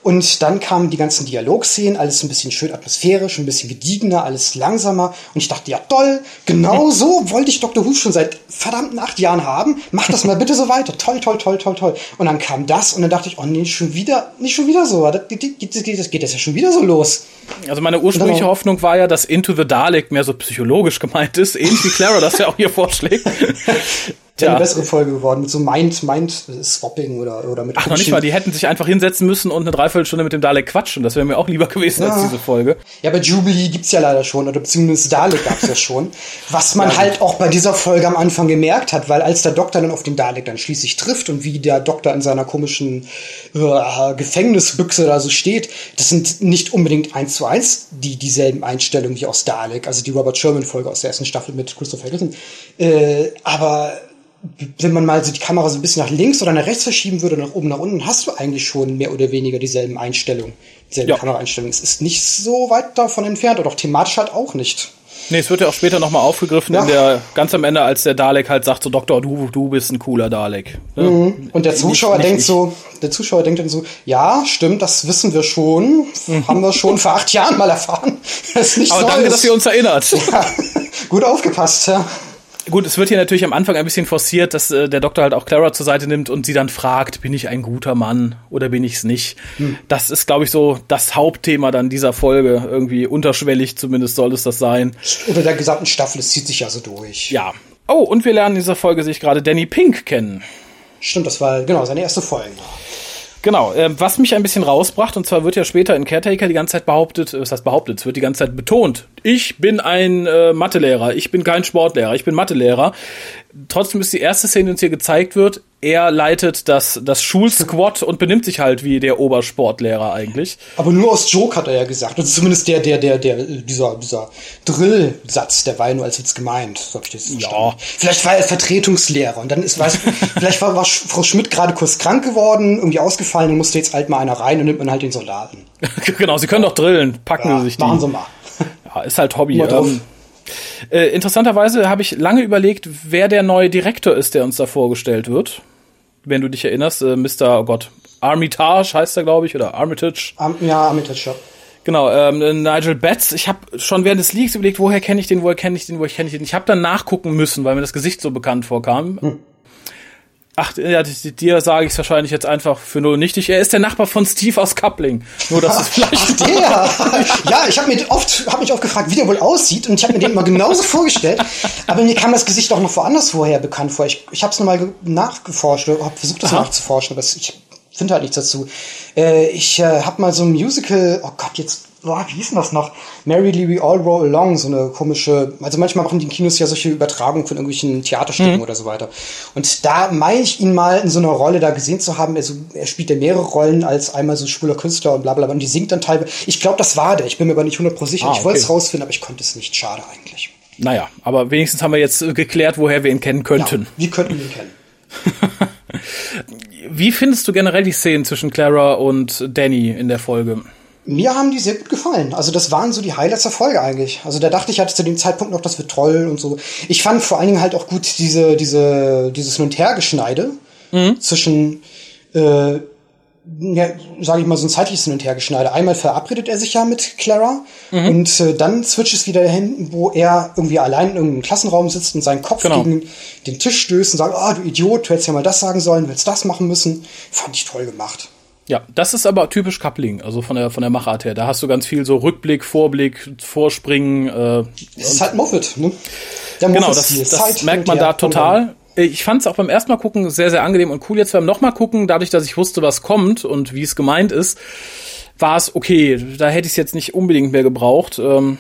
Speaker 2: Und dann kamen die ganzen Dialogszenen, alles ein bisschen schön atmosphärisch, ein bisschen gediegener, alles langsamer. Und ich dachte, ja toll, genau so wollte ich Dr. Who schon seit verdammten acht Jahren haben. Mach das mal bitte so weiter. Toll, toll, toll, toll, toll. Und dann kam das und dann dachte ich, oh nee, schon wieder, nicht schon wieder so. Das, geht, das geht das ja schon wieder so los.
Speaker 1: Also meine ursprüngliche Hoffnung war ja, dass Into the Dalek mehr so psychologisch gemeint ist, ähnlich wie Clara das ja auch hier vorschlägt. *laughs*
Speaker 2: Wäre eine bessere Folge geworden mit so Mind, Mind Swapping oder, oder mit
Speaker 1: Ach, noch nicht mal, die hätten sich einfach hinsetzen müssen und eine Dreiviertelstunde mit dem Dalek quatschen. Das wäre mir auch lieber gewesen ja. als diese Folge.
Speaker 2: Ja, bei Jubilee gibt's ja leider schon, oder beziehungsweise Dalek gab's ja schon. Was man ja, halt auch bei dieser Folge am Anfang gemerkt hat, weil als der Doktor dann auf den Dalek dann schließlich trifft und wie der Doktor in seiner komischen äh, Gefängnisbüchse da so steht, das sind nicht unbedingt eins zu eins die dieselben Einstellungen wie aus Dalek, also die Robert Sherman Folge aus der ersten Staffel mit Christopher Eccleston. Äh, aber wenn man mal so die Kamera so ein bisschen nach links oder nach rechts verschieben würde, nach oben, nach unten, hast du eigentlich schon mehr oder weniger dieselben Einstellungen, dieselben ja. Kameraeinstellungen. Es ist nicht so weit davon entfernt oder auch thematisch halt auch nicht.
Speaker 1: Nee, es wird ja auch später nochmal aufgegriffen ja. in der, ganz am Ende, als der Dalek halt sagt so, Doktor, du, du bist ein cooler Dalek.
Speaker 2: Ne? Mhm. Und der Zuschauer nicht, denkt nicht. so, der Zuschauer denkt dann so, ja, stimmt, das wissen wir schon, mhm. haben wir schon vor acht Jahren mal erfahren. *laughs*
Speaker 1: Das ist nicht Aber danke, dass ihr uns erinnert. Ja.
Speaker 2: Gut aufgepasst, ja.
Speaker 1: Gut, es wird hier natürlich am Anfang ein bisschen forciert, dass äh, der Doktor halt auch Clara zur Seite nimmt und sie dann fragt, bin ich ein guter Mann oder bin ich es nicht? Hm. Das ist, glaube ich, so das Hauptthema dann dieser Folge. Irgendwie unterschwellig zumindest soll es das sein.
Speaker 2: Oder der gesamten Staffel, es zieht sich ja so durch.
Speaker 1: Ja. Oh, und wir lernen in dieser Folge sich gerade Danny Pink kennen.
Speaker 2: Stimmt, das war genau seine erste Folge.
Speaker 1: Genau, äh, was mich ein bisschen rausbracht, und zwar wird ja später in Caretaker die ganze Zeit behauptet, äh, was heißt behauptet, es wird die ganze Zeit betont, ich bin ein äh, Mathelehrer, ich bin kein Sportlehrer, ich bin Mathelehrer. Trotzdem ist die erste Szene, die uns hier gezeigt wird, er leitet das, das Schulsquad und benimmt sich halt wie der Obersportlehrer eigentlich.
Speaker 2: Aber nur aus Joke hat er ja gesagt. Also zumindest der, der, der, der, dieser, dieser Drill-Satz, der war ja nur als Witz gemeint. So ich das ja. Vielleicht war er Vertretungslehrer und dann ist, weiß, *laughs* vielleicht war, war Frau Schmidt gerade kurz krank geworden, irgendwie ausgefallen und musste jetzt halt mal einer rein und nimmt man halt den Soldaten. *laughs*
Speaker 1: genau, sie können ja. doch drillen, packen ja, sie sich
Speaker 2: die. Machen sie mal. *laughs*
Speaker 1: ja, ist halt Hobby. Ähm, äh, interessanterweise habe ich lange überlegt, wer der neue Direktor ist, der uns da vorgestellt wird. Wenn du dich erinnerst, äh, Mr. Oh Gott, Armitage heißt er, glaube ich, oder Armitage.
Speaker 2: Am, ja, Armitage, ja.
Speaker 1: Genau, ähm, Nigel Betts. Ich habe schon während des Leaks überlegt, woher kenne ich den, woher kenne ich den, woher kenne ich den. Ich habe dann nachgucken müssen, weil mir das Gesicht so bekannt vorkam. Hm. Ach, ja, dir sage ich es wahrscheinlich jetzt einfach für null nichtig. Er ist der Nachbar von Steve aus Coupling. Nur dass es vielleicht. Ach,
Speaker 2: der! ja, ich habe mir oft, hab mich oft gefragt, wie der wohl aussieht, und ich habe mir den immer genauso vorgestellt. Aber mir kam das Gesicht auch noch woanders vorher bekannt vor. Ich, ich habe es nochmal nachgeforscht, habe versucht, das Aha. nachzuforschen, aber ich finde halt nichts dazu. Äh, ich äh, habe mal so ein Musical, oh Gott, jetzt boah, wie hieß denn das noch? Mary Lee We All Roll Along, so eine komische, also manchmal machen die Kinos ja solche Übertragungen von irgendwelchen Theaterstücken mhm. oder so weiter. Und da meine ich ihn mal in so einer Rolle da gesehen zu haben, also er spielt ja mehrere Rollen als einmal so schwuler Künstler und bla bla bla und die singt dann teilweise, ich glaube, das war der, ich bin mir aber nicht 100% sicher, ah, ich wollte es rausfinden, aber ich konnte es nicht, schade eigentlich.
Speaker 1: Naja, aber wenigstens haben wir jetzt geklärt, woher wir ihn kennen könnten. Ja,
Speaker 2: wie könnten wir ihn kennen? *laughs*
Speaker 1: Wie findest du generell die Szenen zwischen Clara und Danny in der Folge?
Speaker 2: Mir haben die sehr gut gefallen. Also das waren so die Highlights der Folge eigentlich. Also da dachte ich hatte zu dem Zeitpunkt noch, das wird toll und so. Ich fand vor allen Dingen halt auch gut diese, diese, dieses Hin- und Hergeschneide mhm. zwischen, äh, ja, sage ich mal, so ein zeitliches Hin- und Hergeschneide. Einmal verabredet er sich ja mit Clara mhm. und äh, dann switcht es wieder dahin, wo er irgendwie allein in irgendeinem Klassenraum sitzt und seinen Kopf genau. gegen den Tisch stößt und sagt, ah, oh, du Idiot, du hättest ja mal das sagen sollen, willst das machen müssen. Fand ich toll gemacht.
Speaker 1: Ja, das ist aber typisch Coupling, also von der von der Machart her. Da hast du ganz viel so Rückblick, Vorblick, Vorspringen. Äh,
Speaker 2: es ist halt Moffat, ne?
Speaker 1: Der genau, das, das merkt man da total. Ich fand es auch beim ersten Mal gucken sehr, sehr angenehm und cool. Jetzt beim nochmal gucken, dadurch, dass ich wusste, was kommt und wie es gemeint ist, war es okay. Da hätte ich es jetzt nicht unbedingt mehr gebraucht. Ähm,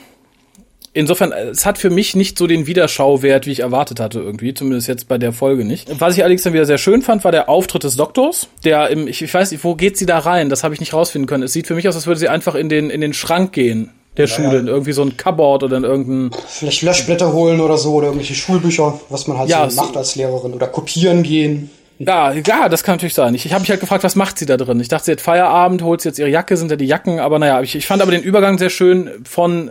Speaker 1: insofern, es hat für mich nicht so den Wiederschauwert, wie ich erwartet hatte irgendwie, zumindest jetzt bei der Folge nicht. Was ich allerdings dann wieder sehr schön fand, war der Auftritt des Doktors, der im, ich, ich weiß nicht, wo geht sie da rein? Das habe ich nicht rausfinden können. Es sieht für mich aus, als würde sie einfach in den, in den Schrank gehen der naja. Schule, in irgendwie so ein Cupboard oder in irgendein.
Speaker 2: Vielleicht Löschblätter holen oder so oder irgendwelche Schulbücher, was man halt ja, so macht als Lehrerin oder kopieren gehen.
Speaker 1: Ja, ja, das kann natürlich sein. Ich, ich habe mich halt gefragt, was macht sie da drin? Ich dachte, sie hat Feierabend, holt sie jetzt ihre Jacke, sind da die Jacken, aber naja, ich, ich fand aber den Übergang sehr schön von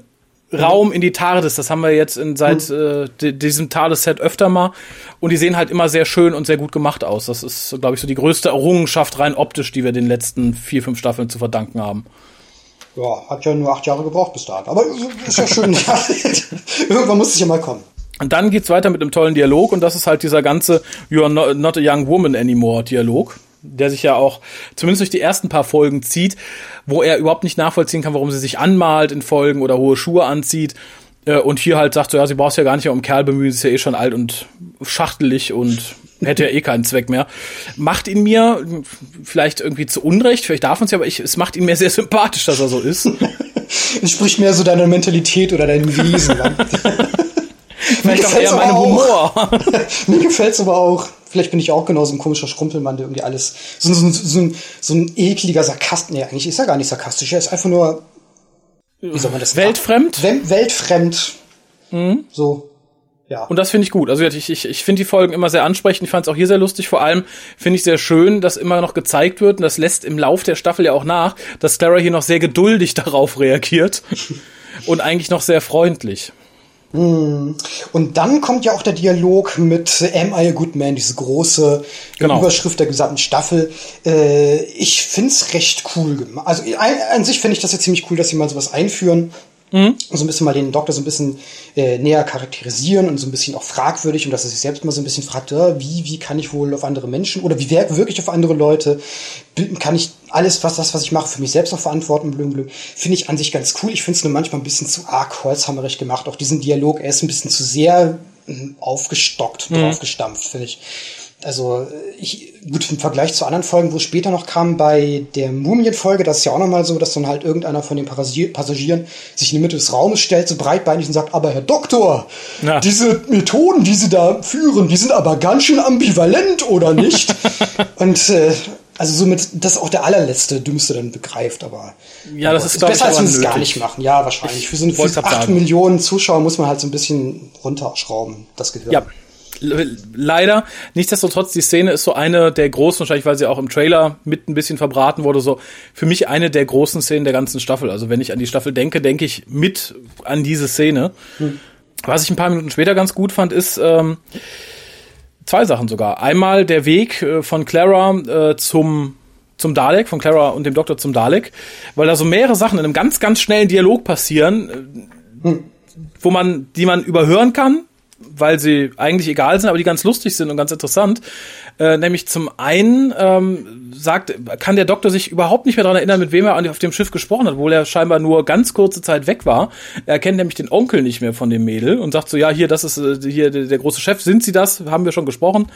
Speaker 1: Raum in die TARDIS. Das haben wir jetzt in, seit mhm. äh, diesem TARDIS-Set öfter mal. Und die sehen halt immer sehr schön und sehr gut gemacht aus. Das ist, glaube ich, so die größte Errungenschaft rein optisch, die wir den letzten vier, fünf Staffeln zu verdanken haben.
Speaker 2: Ja, hat ja nur acht Jahre gebraucht bis dahin. Aber ist ja schön. *laughs* Irgendwann muss es ja mal kommen.
Speaker 1: Und dann geht's weiter mit einem tollen Dialog und das ist halt dieser ganze You are not a young woman anymore Dialog der sich ja auch zumindest durch die ersten paar Folgen zieht, wo er überhaupt nicht nachvollziehen kann, warum sie sich anmalt in Folgen oder hohe Schuhe anzieht. Äh, und hier halt sagt so, ja, sie braucht ja gar nicht mehr um Kerl bemühen, sie ist ja eh schon alt und schachtelig und hätte ja eh keinen Zweck mehr. Macht ihn mir vielleicht irgendwie zu Unrecht, vielleicht darf man es ja, aber ich, es macht ihn mir sehr sympathisch, dass er so ist. *laughs*
Speaker 2: Es spricht mehr so deine Mentalität oder dein Wesen. *laughs*
Speaker 1: vielleicht auch eher meinen Humor. *laughs*
Speaker 2: mir gefällt's aber auch. Vielleicht bin ich auch genauso ein komischer Schrumpelmann, der irgendwie alles. So, so, so, so, ein, so ein ekliger Sarkast. Nee, eigentlich ist er gar nicht sarkastisch. Er ist einfach nur.
Speaker 1: Wie soll man das Weltfremd?
Speaker 2: Wel Weltfremd. Mhm. So.
Speaker 1: Ja. Und das finde ich gut. Also ich, ich, ich finde die Folgen immer sehr ansprechend. Ich fand es auch hier sehr lustig. Vor allem finde ich sehr schön, dass immer noch gezeigt wird, und das lässt im Lauf der Staffel ja auch nach, dass Clara hier noch sehr geduldig *laughs* darauf reagiert und eigentlich noch sehr freundlich.
Speaker 2: Und dann kommt ja auch der Dialog mit Am I a Good Man, diese große genau. Überschrift der gesamten Staffel. Äh, ich find's recht cool. Also an sich finde ich das ja ziemlich cool, dass sie mal sowas einführen. Mhm. So ein bisschen mal den Doktor so ein bisschen äh, näher charakterisieren und so ein bisschen auch fragwürdig und dass er sich selbst mal so ein bisschen fragt, äh, wie, wie kann ich wohl auf andere Menschen oder wie wirke wirklich auf andere Leute? Kann ich alles, was das, was ich mache, für mich selbst auch verantworten? Blüm, blüm. Finde ich an sich ganz cool. Ich finde es nur manchmal ein bisschen zu arg holzhammerig gemacht. Auch diesen Dialog, er ist ein bisschen zu sehr hm, aufgestockt, mhm. draufgestampft, finde ich also ich, gut, im Vergleich zu anderen Folgen, wo es später noch kam, bei der Mumien-Folge, das ist ja auch nochmal so, dass dann halt irgendeiner von den Passagieren sich in die Mitte des Raumes stellt, so breitbeinig und sagt, aber Herr Doktor, ja. diese Methoden, die Sie da führen, die sind aber ganz schön ambivalent, oder nicht? *laughs* und äh, also somit, das auch der allerletzte Dümmste dann begreift, aber
Speaker 1: ja, das ist,
Speaker 2: ist besser, als wenn sie es gar nicht machen. Ja, wahrscheinlich. Für so eine 8 Millionen Zuschauer muss man halt so ein bisschen runterschrauben, das Gehör.
Speaker 1: Ja, leider. Nichtsdestotrotz, die Szene ist so eine der großen, wahrscheinlich weil sie auch im Trailer mit ein bisschen verbraten wurde, so für mich eine der großen Szenen der ganzen Staffel. Also wenn ich an die Staffel denke, denke ich mit an diese Szene. Hm. Was ich ein paar Minuten später ganz gut fand, ist ähm, zwei Sachen sogar. Einmal der Weg äh, von Clara äh, zum zum Dalek, von Clara und dem Doktor zum Dalek, weil da so mehrere Sachen in einem ganz, ganz schnellen Dialog passieren, äh, hm. wo man, die man überhören kann, weil sie eigentlich egal sind, aber die ganz lustig sind und ganz interessant. Äh, nämlich zum einen ähm, sagt, kann der Doktor sich überhaupt nicht mehr daran erinnern, mit wem er auf dem Schiff gesprochen hat, obwohl er scheinbar nur ganz kurze Zeit weg war. Er kennt nämlich den Onkel nicht mehr von dem Mädel und sagt so, ja, hier, das ist äh, hier der, der, große Chef. Sind Sie das? Haben wir schon gesprochen.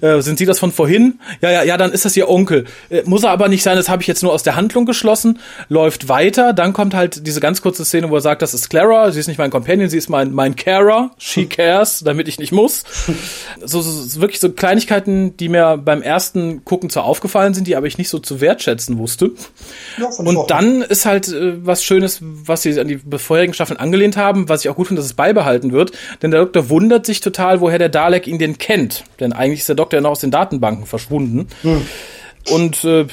Speaker 1: Äh, sind Sie das von vorhin? Ja, ja, ja, dann ist das Ihr Onkel. Äh, muss er aber nicht sein, das habe ich jetzt nur aus der Handlung geschlossen. Läuft weiter, dann kommt halt diese ganz kurze Szene, wo er sagt, das ist Clara, sie ist nicht mein Companion, sie ist mein, mein Carer, she cares, damit ich nicht muss. So, so, so wirklich so Kleinigkeiten, die mir beim ersten Gucken zwar aufgefallen sind, die aber ich nicht so zu wertschätzen wusste. Ja, und dann ist halt äh, was Schönes, was sie an die vorherigen Staffeln angelehnt haben, was ich auch gut finde, dass es beibehalten wird. Denn der Doktor wundert sich total, woher der Dalek ihn denn kennt. Denn eigentlich ist der Doktor ja noch aus den Datenbanken verschwunden. Hm. Und äh,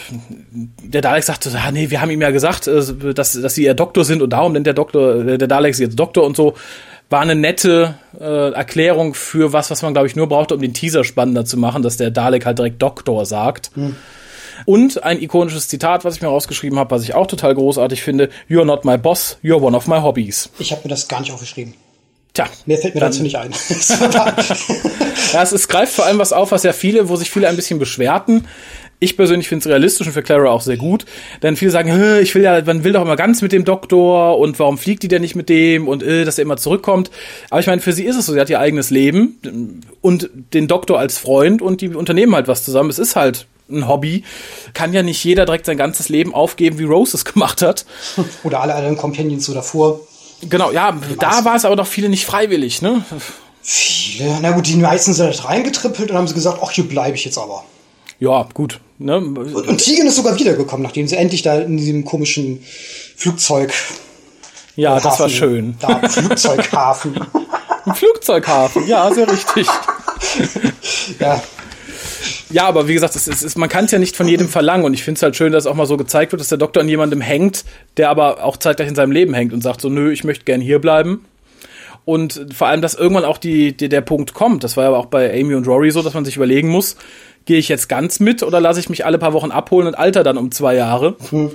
Speaker 1: der Dalek sagt, ah, nee, wir haben ihm ja gesagt, äh, dass, dass sie ihr Doktor sind und darum nennt der Doktor, äh, der Dalek sie jetzt Doktor und so war eine nette äh, Erklärung für was, was man, glaube ich, nur brauchte, um den Teaser spannender zu machen, dass der Dalek halt direkt Doktor sagt. Hm. Und ein ikonisches Zitat, was ich mir rausgeschrieben habe, was ich auch total großartig finde. You're not my boss, you're one of my hobbies.
Speaker 2: Ich habe mir das gar nicht aufgeschrieben.
Speaker 1: Tja.
Speaker 2: Mir fällt mir dazu nicht ein. *laughs*
Speaker 1: ja, es, es greift vor allem was auf, was ja viele, wo sich viele ein bisschen beschwerten. Ich persönlich finde es realistisch und für Clara auch sehr gut. Denn viele sagen, ich will ja, man will doch immer ganz mit dem Doktor und warum fliegt die denn nicht mit dem und äh, dass er immer zurückkommt. Aber ich meine, für sie ist es so, sie hat ihr eigenes Leben und den Doktor als Freund und die unternehmen halt was zusammen. Es ist halt ein Hobby. Kann ja nicht jeder direkt sein ganzes Leben aufgeben, wie Rose es gemacht hat. *laughs*
Speaker 2: Oder alle anderen Companions so davor.
Speaker 1: Genau, ja, da war es aber doch viele nicht freiwillig, ne?
Speaker 2: Viele. Na gut, die meisten sind halt reingetrippelt und haben sie gesagt, ach, hier bleibe ich jetzt aber.
Speaker 1: Ja, gut. Ne?
Speaker 2: Und, und Tegan ist sogar wiedergekommen, nachdem sie endlich da in diesem komischen Flugzeug.
Speaker 1: Ja, Hafen, das war schön.
Speaker 2: Da, Flugzeughafen. *laughs*
Speaker 1: Ein Flugzeughafen, ja, sehr richtig. ja. Ja, aber wie gesagt, es ist, es, man kann es ja nicht von jedem verlangen und ich finde es halt schön, dass auch mal so gezeigt wird, dass der Doktor an jemandem hängt, der aber auch zeitgleich in seinem Leben hängt und sagt so, nö, ich möchte gern hier bleiben. Und vor allem, dass irgendwann auch die, die, der Punkt kommt, das war ja auch bei Amy und Rory so, dass man sich überlegen muss, gehe ich jetzt ganz mit oder lasse ich mich alle paar Wochen abholen und alter dann um zwei Jahre? Hm.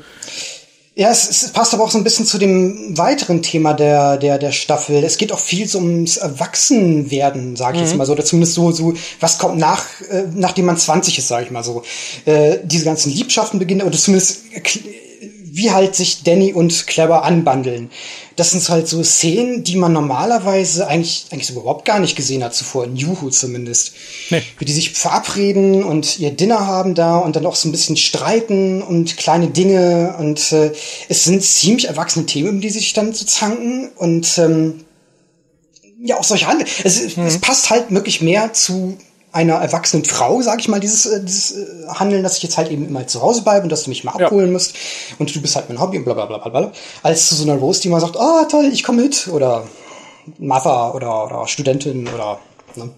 Speaker 2: Ja, es, es passt aber auch so ein bisschen zu dem weiteren Thema der, der, der Staffel. Es geht auch viel so ums Erwachsenwerden, sage ich mhm. jetzt mal so. Oder zumindest so, so was kommt nach, äh, nachdem man 20 ist, sage ich mal so. Äh, diese ganzen Liebschaften beginnen, oder zumindest wie halt sich Danny und Clever anbandeln. Das sind halt so Szenen, die man normalerweise eigentlich, eigentlich so überhaupt gar nicht gesehen hat zuvor, in Juhu zumindest. Nee. Wie die sich verabreden und ihr Dinner haben da und dann auch so ein bisschen streiten und kleine Dinge und äh, es sind ziemlich erwachsene Themen, um die sich dann so zanken und ähm, ja, auch solche Handel. Es, mhm. es passt halt wirklich mehr zu einer erwachsenen Frau, sag ich mal, dieses, äh, dieses äh, Handeln, dass ich jetzt halt eben immer zu Hause bleibe und dass du mich mal abholen ja. musst und du bist halt mein Hobby und bla bla bla bla bla. Als zu so einer Rose, die mal sagt, oh toll, ich komme mit oder Mother oder, oder Studentin oder ne?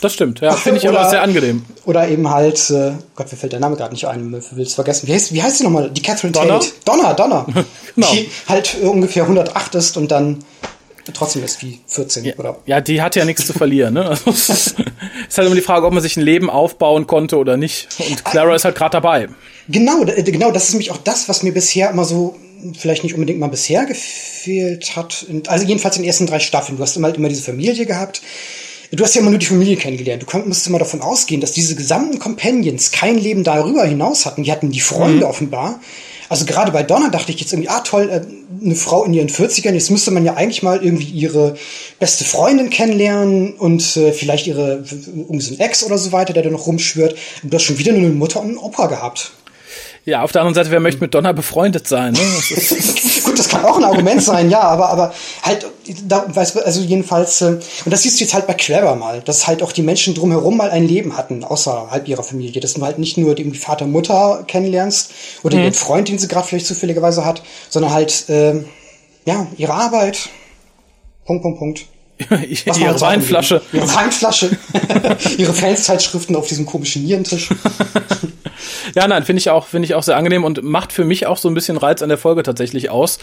Speaker 1: Das stimmt, ja, finde ich aber sehr angenehm.
Speaker 2: Oder eben halt, äh, Gott, mir fällt der Name gerade nicht ein, will es vergessen. Wie heißt, wie heißt sie nochmal? Die Catherine
Speaker 1: Donner?
Speaker 2: Tate. Donner, Donner. *laughs* genau. Die halt ungefähr 108 ist und dann trotzdem ist wie 14,
Speaker 1: ja,
Speaker 2: oder?
Speaker 1: Ja, die hat ja nichts zu verlieren, ne? Also, es ist halt immer die Frage, ob man sich ein Leben aufbauen konnte oder nicht. Und Clara ist halt gerade dabei.
Speaker 2: Genau, genau, das ist nämlich auch das, was mir bisher immer so vielleicht nicht unbedingt mal bisher gefehlt hat. Also jedenfalls in den ersten drei Staffeln. Du hast immer halt immer diese Familie gehabt. Du hast ja immer nur die Familie kennengelernt. Du musst immer davon ausgehen, dass diese gesamten Companions kein Leben darüber hinaus hatten. Die hatten die Freunde mhm. offenbar. Also gerade bei Donna dachte ich jetzt irgendwie, ah toll, äh, eine Frau in ihren 40ern, jetzt müsste man ja eigentlich mal irgendwie ihre beste Freundin kennenlernen und äh, vielleicht ihre irgendwie so ein Ex oder so weiter, der da noch rumschwört. Und du hast schon wieder nur eine Mutter und einen Opa gehabt.
Speaker 1: Ja, auf der anderen Seite, wer möchte mit Donna befreundet sein? Ne? Das *laughs*
Speaker 2: Gut, das kann auch ein Argument sein, ja, aber, aber halt, da, weißt du, also jedenfalls, äh, und das siehst du jetzt halt bei Clever mal, dass halt auch die Menschen drumherum mal ein Leben hatten, außerhalb ihrer Familie, dass du halt nicht nur die Vater, Mutter kennenlernst oder mhm. den Freund, den sie gerade vielleicht zufälligerweise hat, sondern halt, äh, ja, ihre Arbeit, Punkt, Punkt, Punkt. *laughs*
Speaker 1: ihre Weinflasche.
Speaker 2: Ihre Weinflasche. ihre Fanszeitschriften auf diesem komischen Nierentisch. *laughs*
Speaker 1: Ja, nein, finde ich auch, finde ich auch sehr angenehm und macht für mich auch so ein bisschen Reiz an der Folge tatsächlich aus.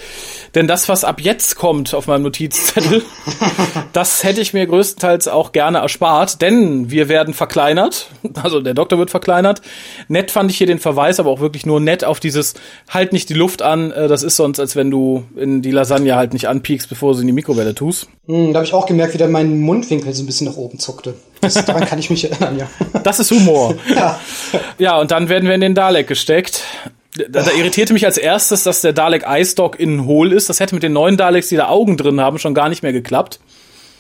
Speaker 1: Denn das, was ab jetzt kommt auf meinem Notizzettel, *laughs* das hätte ich mir größtenteils auch gerne erspart, denn wir werden verkleinert. Also der Doktor wird verkleinert. Nett fand ich hier den Verweis, aber auch wirklich nur nett auf dieses halt nicht die Luft an. Äh, das ist sonst, als wenn du in die Lasagne halt nicht anpiekst, bevor du sie in die Mikrowelle tust.
Speaker 2: Hm, da habe ich auch gemerkt, wie da mein Mundwinkel so ein bisschen nach oben zuckte. Das, *laughs* daran kann ich mich erinnern, ja.
Speaker 1: Das ist Humor. *laughs* ja. ja, und dann werden wir in den Dalek gesteckt. Da, da irritierte mich als erstes, dass der Dalek Eisdog innen hohl ist. Das hätte mit den neuen Daleks, die da Augen drin haben, schon gar nicht mehr geklappt.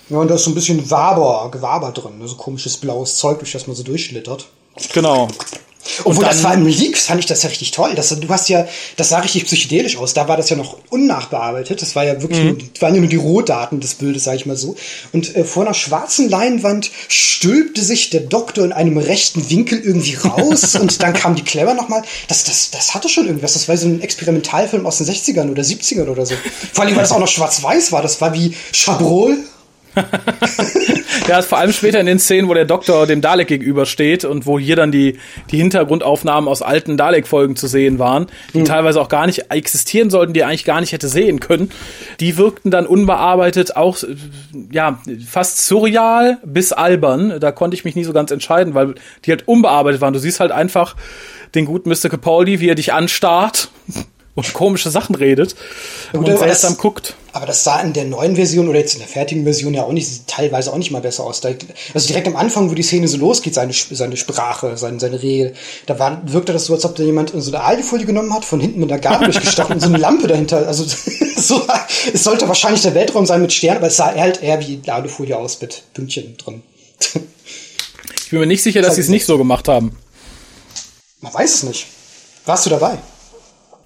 Speaker 2: Ja, und da ist so ein bisschen Waber, Gewaber drin, ne? so komisches blaues Zeug, durch das man so durchschlittert.
Speaker 1: Genau.
Speaker 2: Obwohl das war im Leak, fand ich das ja richtig toll. Das, du hast ja, das sah richtig psychedelisch aus. Da war das ja noch unnachbearbeitet. Das war ja wirklich, mhm. nur, waren ja nur die Rohdaten des Bildes, sag ich mal so. Und äh, vor einer schwarzen Leinwand stülpte sich der Doktor in einem rechten Winkel irgendwie raus *laughs* und dann kam die Clever nochmal. Das, das, das hatte schon irgendwas. Das war so ein Experimentalfilm aus den 60ern oder 70ern oder so. Vor allem, weil das auch noch schwarz-weiß war. Das war wie Chabrol *laughs*
Speaker 1: ja, vor allem später in den Szenen, wo der Doktor dem Dalek gegenübersteht und wo hier dann die, die Hintergrundaufnahmen aus alten Dalek-Folgen zu sehen waren, die mhm. teilweise auch gar nicht existieren sollten, die er eigentlich gar nicht hätte sehen können. Die wirkten dann unbearbeitet auch, ja, fast surreal bis albern. Da konnte ich mich nie so ganz entscheiden, weil die halt unbearbeitet waren. Du siehst halt einfach den guten Mr. Capaldi, wie er dich anstarrt und komische Sachen redet und seltsam das, guckt.
Speaker 2: Aber das sah in der neuen Version oder jetzt in der fertigen Version ja auch nicht, teilweise auch nicht mal besser aus. Da, also direkt am Anfang, wo die Szene so losgeht, seine, seine Sprache, seine, seine Regel, da war, wirkte das so, als ob da jemand so eine Alufolie genommen hat, von hinten mit einer Gabel durchgestochen und so eine Lampe dahinter. Also *laughs* so, es sollte wahrscheinlich der Weltraum sein mit Sternen, aber es sah halt eher wie Alufolie aus mit Pünktchen drin.
Speaker 1: ich bin mir nicht sicher, dass sie es nicht so gemacht haben.
Speaker 2: Man weiß es nicht. Warst du dabei?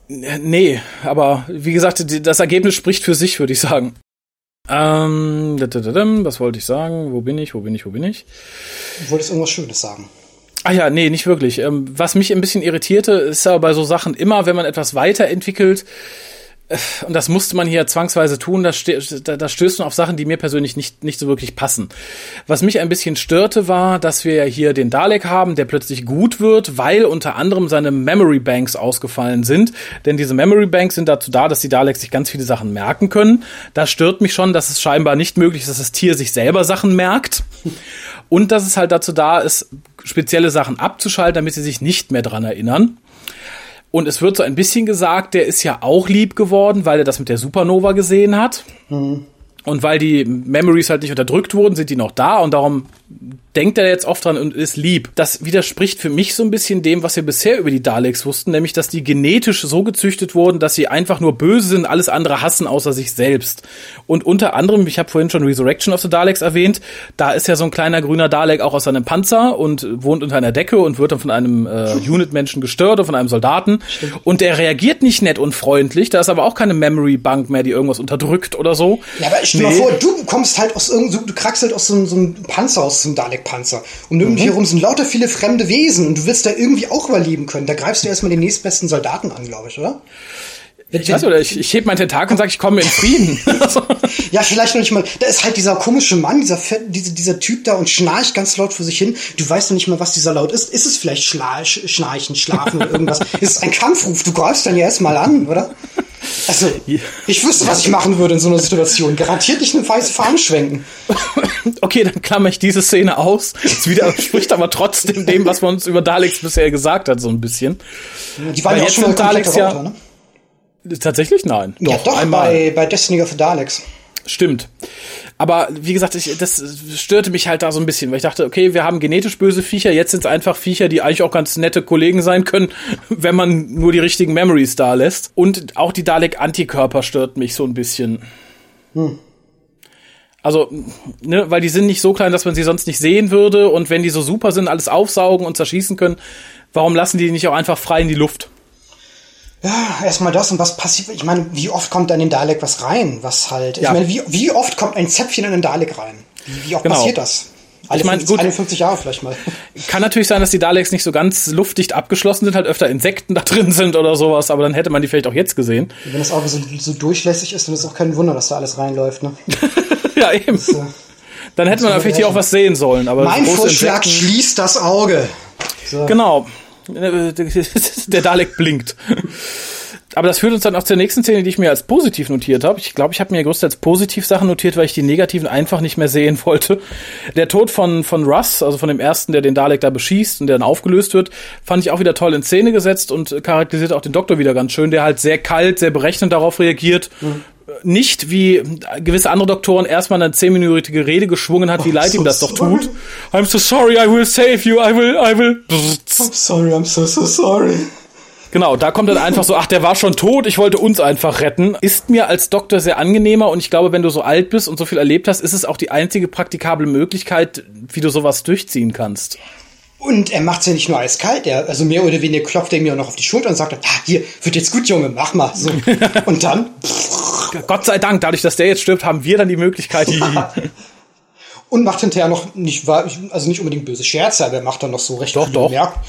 Speaker 1: Nee, aber wie gesagt, das Ergebnis spricht für sich, würde ich sagen. Ähm, was wollte ich sagen? Wo bin ich? Wo bin ich? Wo bin ich?
Speaker 2: Du wolltest irgendwas Schönes sagen.
Speaker 1: Ah ja, nee, nicht wirklich. Ähm, was mich ein bisschen irritierte, ist aber bei so Sachen immer, wenn man etwas weiterentwickelt, und das musste man hier zwangsweise tun, da, da, stößt man auf Sachen, die mir persönlich nicht, nicht so wirklich passen. Was mich ein bisschen störte, war, dass wir ja hier den Dalek haben, der plötzlich gut wird, weil unter anderem seine Memory Banks ausgefallen sind. Denn diese Memory Banks sind dazu da, dass die Daleks sich ganz viele Sachen merken können. Da stört mich schon, dass es scheinbar nicht möglich ist, dass das Tier sich selber Sachen merkt. Und dass es halt dazu da ist, spezielle Sachen abzuschalten, damit sie sich nicht mehr dran erinnern. Und es wird so ein bisschen gesagt, der ist ja auch lieb geworden, weil er das mit der Supernova gesehen hat. Mhm. Und weil die Memories halt nicht unterdrückt wurden, sind die noch da und darum denkt er jetzt oft dran und ist lieb. Das widerspricht für mich so ein bisschen dem, was wir bisher über die Daleks wussten, nämlich, dass die genetisch so gezüchtet wurden, dass sie einfach nur böse sind, alles andere hassen außer sich selbst. Und unter anderem, ich habe vorhin schon Resurrection of the Daleks erwähnt, da ist ja so ein kleiner grüner Dalek auch aus seinem Panzer und wohnt unter einer Decke und wird dann von einem äh, Unit-Menschen gestört oder von einem Soldaten. Stimmt. Und der reagiert nicht nett und freundlich, da ist aber auch keine Memory-Bank mehr, die irgendwas unterdrückt oder so.
Speaker 2: Ja, stell nee. mal vor, du kommst halt aus irgendeinem, du kraxelt aus so, so einem Panzer, aus so einem Dalek Panzer. Und um mhm. dich herum sind lauter viele fremde Wesen und du willst da irgendwie auch überleben können. Da greifst du erstmal den nächstbesten Soldaten an, glaube ich, oder?
Speaker 1: Ich weiß oder ich, ich heb meinen Tentakel und sag, ich komme in Frieden. *laughs*
Speaker 2: ja, vielleicht noch nicht mal. Da ist halt dieser komische Mann, dieser, dieser, dieser Typ da und schnarcht ganz laut vor sich hin. Du weißt noch nicht mal, was dieser Laut ist. Ist es vielleicht Schnarchen, Schlafen oder irgendwas? *laughs* ist es ein Kampfruf? Du greifst dann ja erstmal an, oder? Also, ich wüsste, was ich machen würde in so einer Situation. Garantiert nicht eine weiße Fahne schwenken.
Speaker 1: Okay, dann klammer ich diese Szene aus. Es widerspricht *laughs* aber trotzdem dem, was man uns über Daleks bisher gesagt hat, so ein bisschen.
Speaker 2: Die waren ja auch schon mal Daleks ja. Roter,
Speaker 1: ne? Tatsächlich nein.
Speaker 2: Doch, ja, doch einmal. Bei, bei Destiny of the Daleks.
Speaker 1: Stimmt. Aber wie gesagt, ich, das störte mich halt da so ein bisschen, weil ich dachte, okay, wir haben genetisch böse Viecher, jetzt sind es einfach Viecher, die eigentlich auch ganz nette Kollegen sein können, *laughs* wenn man nur die richtigen Memories da lässt. Und auch die Dalek-Antikörper stört mich so ein bisschen. Hm. Also, ne, weil die sind nicht so klein, dass man sie sonst nicht sehen würde. Und wenn die so super sind, alles aufsaugen und zerschießen können, warum lassen die nicht auch einfach frei in die Luft?
Speaker 2: Ja, erstmal das und was passiert. Ich meine, wie oft kommt da in den Dalek was rein? Was halt. Ja. Ich meine, wie, wie oft kommt ein Zäpfchen in den Dalek rein? Wie, wie oft genau. passiert das? Alle ich meine, gut, 51 Jahre vielleicht mal. *laughs*
Speaker 1: Kann natürlich sein, dass die Daleks nicht so ganz luftdicht abgeschlossen sind, halt öfter Insekten *laughs* da drin sind oder sowas, aber dann hätte man die vielleicht auch jetzt gesehen.
Speaker 2: Wenn das Auge so, so durchlässig ist, dann ist auch kein Wunder, dass da alles reinläuft, ne? *laughs*
Speaker 1: ja, eben. Das, äh, dann hätte man vielleicht hier auch was sehen sollen, aber.
Speaker 2: Mein Vorschlag, schließt das Auge.
Speaker 1: So. Genau. *laughs* Der Dalek blinkt. Aber das führt uns dann auch zur nächsten Szene, die ich mir als positiv notiert habe. Ich glaube, ich habe mir größtenteils positiv Sachen notiert, weil ich die negativen einfach nicht mehr sehen wollte. Der Tod von, von Russ, also von dem ersten, der den Dalek da beschießt und der dann aufgelöst wird, fand ich auch wieder toll in Szene gesetzt und charakterisiert auch den Doktor wieder ganz schön, der halt sehr kalt, sehr berechnend darauf reagiert. Mhm nicht wie gewisse andere Doktoren erstmal eine zehnminütige Rede geschwungen hat, wie oh, leid so ihm das doch tut. I'm so sorry, I will save you, I will, I will.
Speaker 2: I'm sorry, I'm so, so sorry.
Speaker 1: Genau, da kommt dann einfach so, ach, der war schon tot, ich wollte uns einfach retten. Ist mir als Doktor sehr angenehmer und ich glaube, wenn du so alt bist und so viel erlebt hast, ist es auch die einzige praktikable Möglichkeit, wie du sowas durchziehen kannst.
Speaker 2: Und er macht's ja nicht nur eiskalt, er, also mehr oder weniger klopft er mir auch noch auf die Schulter und sagt, ah, hier, wird jetzt gut, Junge, mach mal. So. *laughs* Und dann.
Speaker 1: Gott sei Dank, dadurch, dass der jetzt stirbt, haben wir dann die Möglichkeit, die. *laughs*
Speaker 2: und macht hinterher noch nicht, also nicht unbedingt böse Scherze, aber er macht dann noch so recht
Speaker 1: doch, doch.
Speaker 2: Merk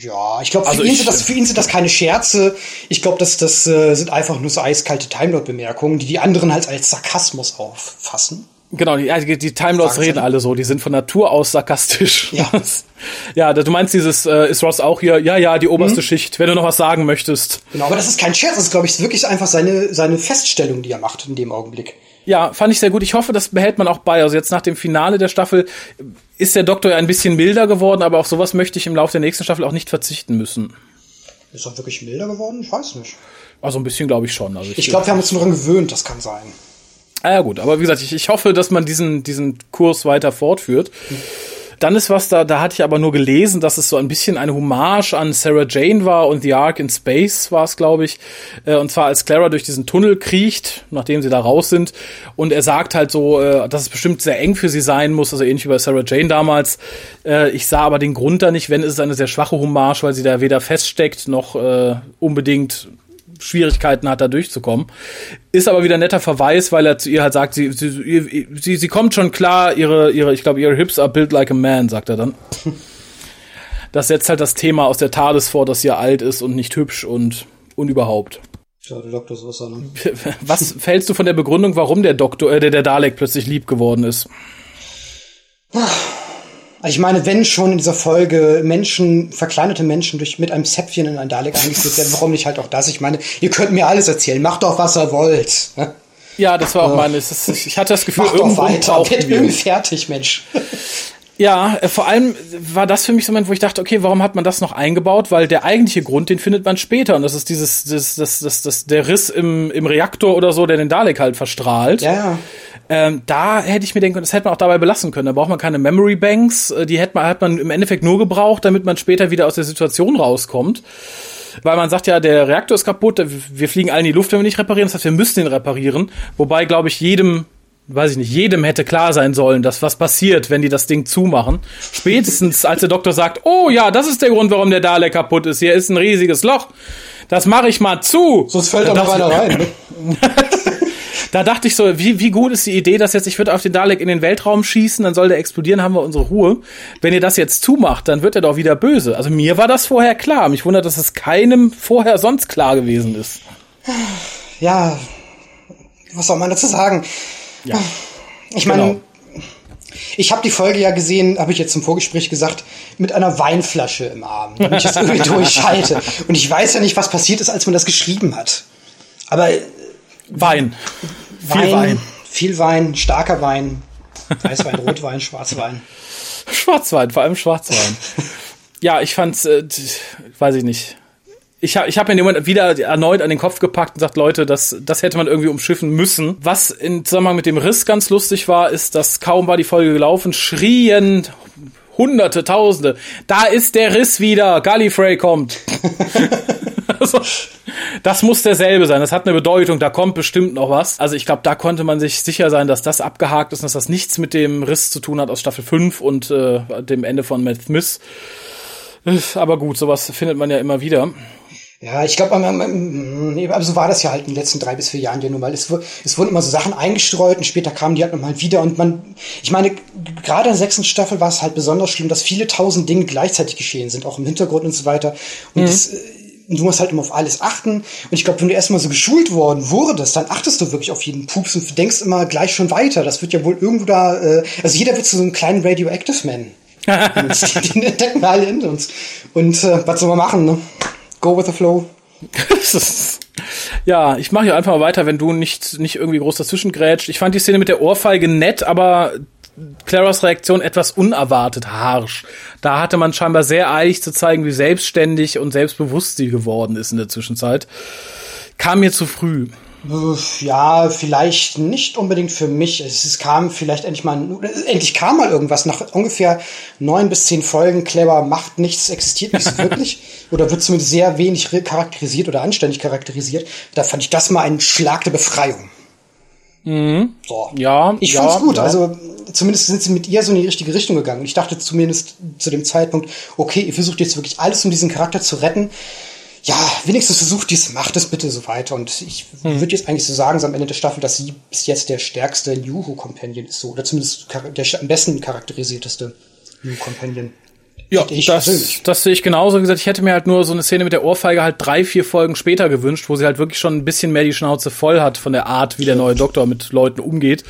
Speaker 2: ja, ich glaube, für, also ihn sind das, für ihn sind das keine Scherze. Ich glaube, das, das äh, sind einfach nur so eiskalte Timelord-Bemerkungen, die die anderen halt als Sarkasmus auffassen.
Speaker 1: Genau, die, die, die Timelords reden alle so, die sind von Natur aus sarkastisch. Ja, *laughs* ja du meinst dieses, äh, ist Ross auch hier, ja, ja, die oberste mhm. Schicht, wenn du noch was sagen möchtest.
Speaker 2: Genau, aber das ist kein Scherz, das ist, glaube ich, wirklich einfach seine, seine Feststellung, die er macht in dem Augenblick.
Speaker 1: Ja, fand ich sehr gut. Ich hoffe, das behält man auch bei. Also jetzt nach dem Finale der Staffel ist der Doktor ja ein bisschen milder geworden, aber auf sowas möchte ich im Laufe der nächsten Staffel auch nicht verzichten müssen.
Speaker 2: Ist er wirklich milder geworden? Ich weiß nicht.
Speaker 1: Also ein bisschen glaube ich schon. Also
Speaker 2: ich, ich glaube, wir haben uns nur daran gewöhnt, das kann sein.
Speaker 1: Ah ja gut, aber wie gesagt, ich, ich hoffe, dass man diesen, diesen Kurs weiter fortführt. Dann ist was da, da hatte ich aber nur gelesen, dass es so ein bisschen eine Hommage an Sarah Jane war und The Ark in Space war es, glaube ich. Äh, und zwar als Clara durch diesen Tunnel kriecht, nachdem sie da raus sind. Und er sagt halt so, äh, dass es bestimmt sehr eng für sie sein muss, also ähnlich wie bei Sarah Jane damals. Äh, ich sah aber den Grund da nicht, wenn es eine sehr schwache Hommage, weil sie da weder feststeckt noch unbedingt Schwierigkeiten hat, da durchzukommen. Ist aber wieder ein netter Verweis, weil er zu ihr halt sagt, sie, sie, sie, sie kommt schon klar, ihre, ihre, ich glaube, ihre Hips are built like a man, sagt er dann. Das setzt halt das Thema aus der TARDIS vor, dass sie alt ist und nicht hübsch und, und überhaupt.
Speaker 2: Ja, der Doktor ist was ne? *laughs*
Speaker 1: Was fällst du von der Begründung, warum der Doktor, äh, der, der Dalek plötzlich lieb geworden ist?
Speaker 2: Also ich meine, wenn schon in dieser Folge Menschen, verkleinerte Menschen durch mit einem Zäpfchen in ein Dalek eingeführt werden, warum nicht halt auch das? Ich meine, ihr könnt mir alles erzählen, macht doch, was ihr wollt.
Speaker 1: Ja, das war auch meine. ich hatte das Gefühl,
Speaker 2: Macht irgendwo doch weiter, wird irgendwie fertig, Mensch.
Speaker 1: Ja, äh, vor allem war das für mich so ein Moment, wo ich dachte, okay, warum hat man das noch eingebaut? Weil der eigentliche Grund, den findet man später. Und das ist dieses, das, das, das, das, der Riss im, im Reaktor oder so, der den Dalek halt verstrahlt.
Speaker 2: Ja, ja.
Speaker 1: Ähm, da hätte ich mir denken können, das hätte man auch dabei belassen können. Da braucht man keine Memory Banks. Äh, die hätte man, hat man im Endeffekt nur gebraucht, damit man später wieder aus der Situation rauskommt. Weil man sagt ja, der Reaktor ist kaputt, wir fliegen alle in die Luft, wenn wir nicht reparieren. Das heißt, wir müssen ihn reparieren. Wobei, glaube ich, jedem weiß ich nicht, jedem hätte klar sein sollen, dass was passiert, wenn die das Ding zumachen. Spätestens, als der Doktor sagt, oh ja, das ist der Grund, warum der Dalek kaputt ist. Hier ist ein riesiges Loch. Das mache ich mal zu.
Speaker 2: Sonst fällt da noch einer rein. Ne?
Speaker 1: Da dachte ich so, wie, wie gut ist die Idee, dass jetzt ich würde auf den Dalek in den Weltraum schießen, dann soll der explodieren, haben wir unsere Ruhe. Wenn ihr das jetzt zumacht, dann wird er doch wieder böse. Also mir war das vorher klar. Mich wundert, dass es keinem vorher sonst klar gewesen ist.
Speaker 2: Ja, was soll man dazu sagen?
Speaker 1: Ja.
Speaker 2: Ich meine, genau. ich habe die Folge ja gesehen, habe ich jetzt im Vorgespräch gesagt, mit einer Weinflasche im Arm, damit ich das irgendwie *laughs* durchhalte. Und ich weiß ja nicht, was passiert ist, als man das geschrieben hat. Aber
Speaker 1: Wein.
Speaker 2: Wein viel Wein. Viel Wein, starker Wein. Weißwein, *laughs* Rotwein, Schwarzwein.
Speaker 1: Schwarzwein, vor allem Schwarzwein. ja, ich fand's, äh, weiß ich nicht ich habe ich hab mir in dem Moment wieder erneut an den Kopf gepackt und sagt, Leute, das, das hätte man irgendwie umschiffen müssen. Was im Zusammenhang mit dem Riss ganz lustig war, ist, dass kaum war die Folge gelaufen, schrien Hunderte, Tausende. Da ist der Riss wieder. Gallifrey kommt. *laughs* also, das muss derselbe sein. Das hat eine Bedeutung. Da kommt bestimmt noch was. Also ich glaube, da konnte man sich sicher sein, dass das abgehakt ist und dass das nichts mit dem Riss zu tun hat aus Staffel 5 und äh, dem Ende von Matt Smith. Aber gut, sowas findet man ja immer wieder.
Speaker 2: Ja, ich glaube, aber so war das ja halt in den letzten drei bis vier Jahren ja nun mal. Es, es wurden immer so Sachen eingestreut und später kamen die halt nochmal wieder und man, ich meine, gerade in der sechsten Staffel war es halt besonders schlimm, dass viele tausend Dinge gleichzeitig geschehen sind, auch im Hintergrund und so weiter. Und mhm. das, du musst halt immer auf alles achten. Und ich glaube, wenn du erstmal so geschult worden wurdest, dann achtest du wirklich auf jeden Pups und denkst immer gleich schon weiter. Das wird ja wohl irgendwo da, äh, also jeder wird zu so einem kleinen Radioactive Man. *laughs* den entdecken wir alle in uns. Und äh, was soll man machen, ne? Go with the flow.
Speaker 1: ja, ich mache hier einfach mal weiter, wenn du nicht, nicht irgendwie groß dazwischen grätscht. Ich fand die Szene mit der Ohrfeige nett, aber Claras Reaktion etwas unerwartet harsch. Da hatte man scheinbar sehr eilig zu zeigen, wie selbstständig und selbstbewusst sie geworden ist in der Zwischenzeit. Kam mir zu früh.
Speaker 2: Ja, vielleicht nicht unbedingt für mich. Es kam vielleicht endlich mal, endlich kam mal irgendwas. Nach ungefähr neun bis zehn Folgen Clever macht nichts, existiert nicht so *laughs* wirklich. oder wird zumindest sehr wenig charakterisiert oder anständig charakterisiert. Da fand ich das mal ein Schlag der Befreiung.
Speaker 1: Mhm. So. Ja.
Speaker 2: Ich
Speaker 1: ja,
Speaker 2: fand's gut.
Speaker 1: Ja.
Speaker 2: Also, zumindest sind sie mit ihr so in die richtige Richtung gegangen. Ich dachte zumindest zu dem Zeitpunkt, okay, ihr versucht jetzt wirklich alles, um diesen Charakter zu retten ja, wenigstens versucht dies, macht es bitte so weiter. Und ich hm. würde jetzt eigentlich so sagen, so am Ende der Staffel, dass sie bis jetzt der stärkste New Who Companion ist, so, oder zumindest der am besten charakterisierteste New Companion.
Speaker 1: Ja, das, das sehe ich genauso. Wie gesagt, ich hätte mir halt nur so eine Szene mit der Ohrfeige halt drei, vier Folgen später gewünscht, wo sie halt wirklich schon ein bisschen mehr die Schnauze voll hat von der Art, wie der neue Doktor mit Leuten umgeht.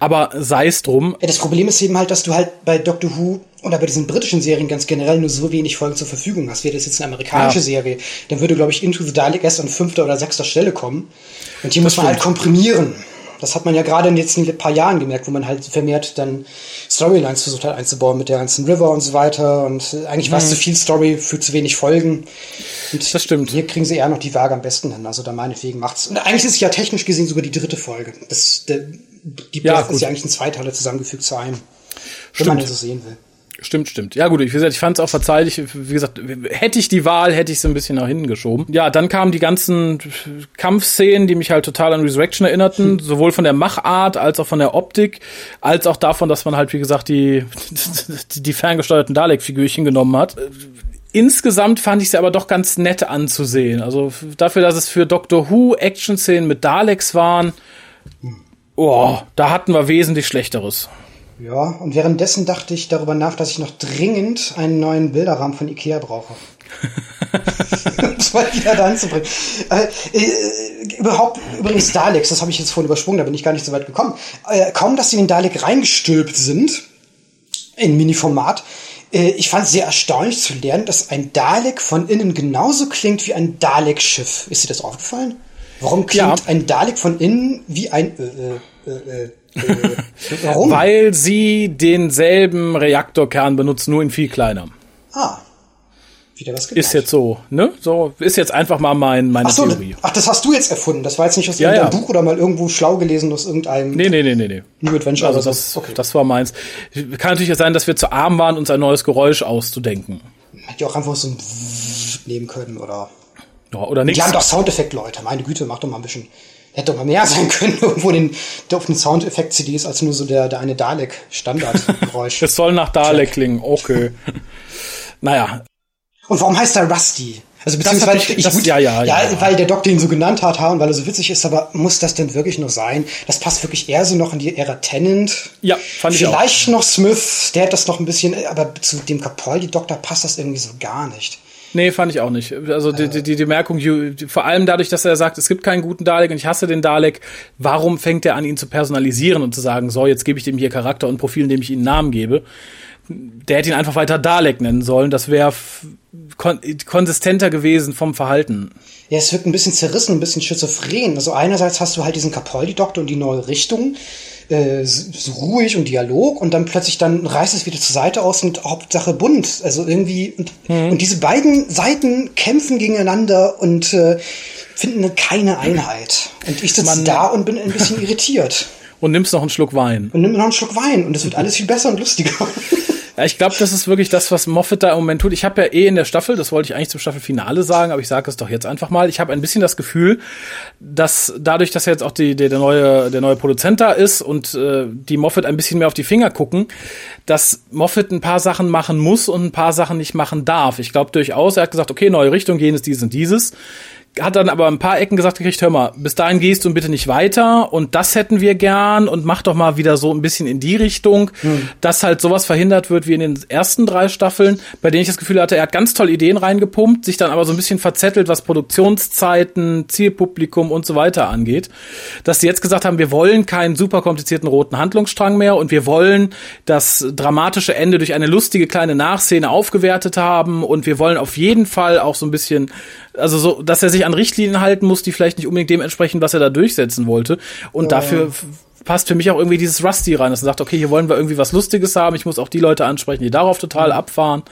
Speaker 1: Aber sei es drum.
Speaker 2: Ja, das Problem ist eben halt, dass du halt bei Doctor Who oder bei diesen britischen Serien ganz generell nur so wenig Folgen zur Verfügung hast. Wäre das jetzt eine amerikanische ja. Serie, dann würde, glaube ich, Into the Dalek erst an fünfter oder sechster Stelle kommen. Und die das muss man halt stimmt. halt komprimieren. Das hat man ja gerade in den letzten paar Jahren gemerkt, wo man halt vermehrt dann Storylines versucht hat einzubauen mit der ganzen River und so weiter. Und eigentlich war es mhm. zu viel Story für zu wenig Folgen.
Speaker 1: Und das stimmt.
Speaker 2: Hier kriegen sie eher noch die Waage am besten hin. Also da meinetwegen macht's. Und eigentlich ist es ja technisch gesehen sogar die dritte Folge. Das, der, die ja, ist ja eigentlich ein Zweiteiler zusammengefügt zu einem. Wenn man das sehen will.
Speaker 1: Stimmt, stimmt. Ja gut, wie gesagt, ich fand es auch verzeihlich. Wie gesagt, hätte ich die Wahl, hätte ich es ein bisschen nach hinten geschoben. Ja, dann kamen die ganzen Kampfszenen, die mich halt total an Resurrection erinnerten, hm. sowohl von der Machart als auch von der Optik, als auch davon, dass man halt, wie gesagt, die, die ferngesteuerten Dalek-Figürchen genommen hat. Insgesamt fand ich sie aber doch ganz nett anzusehen. Also dafür, dass es für Doctor Who Action-Szenen mit Daleks waren, oh, da hatten wir wesentlich Schlechteres.
Speaker 2: Ja, und währenddessen dachte ich darüber nach, dass ich noch dringend einen neuen Bilderrahmen von Ikea brauche. *laughs* das mal wieder da anzubringen. Äh, äh, überhaupt, übrigens Daleks, das habe ich jetzt vorhin übersprungen, da bin ich gar nicht so weit gekommen. Äh, kaum, dass sie in den Dalek reingestülpt sind, in Mini-Format, äh, ich fand es sehr erstaunlich zu lernen, dass ein Dalek von innen genauso klingt wie ein Dalek-Schiff. Ist dir das aufgefallen? Warum klingt ja. ein Dalek von innen wie ein äh, äh, äh, äh
Speaker 1: Warum? Weil sie denselben Reaktorkern benutzen, nur in viel kleiner.
Speaker 2: Ah.
Speaker 1: Wieder was gelernt. Ist jetzt so, ne? So, ist jetzt einfach mal mein, meine
Speaker 2: ach so,
Speaker 1: Theorie.
Speaker 2: Ach, das hast du jetzt erfunden. Das war jetzt nicht aus ja, irgendeinem ja. Buch oder mal irgendwo schlau gelesen aus irgendeinem.
Speaker 1: Nee, nee, nee, nee, nee.
Speaker 2: New Adventure
Speaker 1: also das, okay. das war meins. Kann natürlich sein, dass wir zu arm waren, uns ein neues Geräusch auszudenken.
Speaker 2: Hätte ja auch einfach so ein nehmen können oder.
Speaker 1: Ja, oder nichts.
Speaker 2: Die haben doch Soundeffekt-Leute. Meine Güte, mach doch mal ein bisschen. Hätte doch mal mehr *laughs* sein können, irgendwo den, auf den Soundeffekt-CDs als nur so der, der eine Dalek-Standardgeräusch. *laughs*
Speaker 1: Es soll nach Dalek klingen, okay. naja,
Speaker 2: und warum heißt er Rusty? Also beziehungsweise ich, das, ja, ja, ja, ja, weil der Doktor ihn so genannt hat, und weil er so witzig ist, aber muss das denn wirklich nur sein? Das passt wirklich eher so noch in die Ära Tennant.
Speaker 1: Ja,
Speaker 2: fand ich Vielleicht auch. noch Smith, der hat das noch ein bisschen, aber zu dem Capaldi-Doktor passt das irgendwie so gar nicht.
Speaker 1: Nee, fand ich auch nicht. Also die, die, die, die Merkung, vor allem dadurch, dass er sagt, es gibt keinen guten Dalek und ich hasse den Dalek, warum fängt er an, ihn zu personalisieren und zu sagen, so, jetzt gebe ich dem hier Charakter und Profil, indem ich ihm Namen gebe? Der hätte ihn einfach weiter Dalek nennen sollen. Das wäre kon konsistenter gewesen vom Verhalten.
Speaker 2: Ja, es wirkt ein bisschen zerrissen, ein bisschen schizophren. Also einerseits hast du halt diesen Capaldi-Doktor und die neue Richtung, äh, so ruhig und Dialog und dann plötzlich dann reißt es wieder zur Seite aus und Hauptsache bunt. Also irgendwie und, mhm. und diese beiden Seiten kämpfen gegeneinander und äh, finden keine Einheit. Und ich sitze da und bin ein bisschen *laughs* irritiert.
Speaker 1: Und nimmst noch einen Schluck Wein.
Speaker 2: Und nimm noch einen Schluck Wein und es wird alles viel besser und lustiger. *laughs*
Speaker 1: Ja, ich glaube, das ist wirklich das, was Moffat da im Moment tut. Ich habe ja eh in der Staffel, das wollte ich eigentlich zum Staffelfinale sagen, aber ich sage es doch jetzt einfach mal. Ich habe ein bisschen das Gefühl, dass dadurch, dass jetzt auch die, der, der neue der neue Produzent da ist und äh, die Moffat ein bisschen mehr auf die Finger gucken, dass Moffat ein paar Sachen machen muss und ein paar Sachen nicht machen darf. Ich glaube durchaus, er hat gesagt, okay, neue Richtung, jenes, dieses und dieses hat dann aber ein paar Ecken gesagt gekriegt, hör mal, bis dahin gehst du bitte nicht weiter und das hätten wir gern und mach doch mal wieder so ein bisschen in die Richtung, mhm. dass halt sowas verhindert wird wie in den ersten drei Staffeln, bei denen ich das Gefühl hatte, er hat ganz tolle Ideen reingepumpt, sich dann aber so ein bisschen verzettelt, was Produktionszeiten, Zielpublikum und so weiter angeht, dass sie jetzt gesagt haben, wir wollen keinen super komplizierten roten Handlungsstrang mehr und wir wollen das dramatische Ende durch eine lustige kleine Nachszene aufgewertet haben und wir wollen auf jeden Fall auch so ein bisschen also so, dass er sich an Richtlinien halten muss, die vielleicht nicht unbedingt dem entsprechen, was er da durchsetzen wollte. Und oh. dafür passt für mich auch irgendwie dieses Rusty rein, dass er sagt, okay, hier wollen wir irgendwie was Lustiges haben, ich muss auch die Leute ansprechen, die darauf total mhm. abfahren.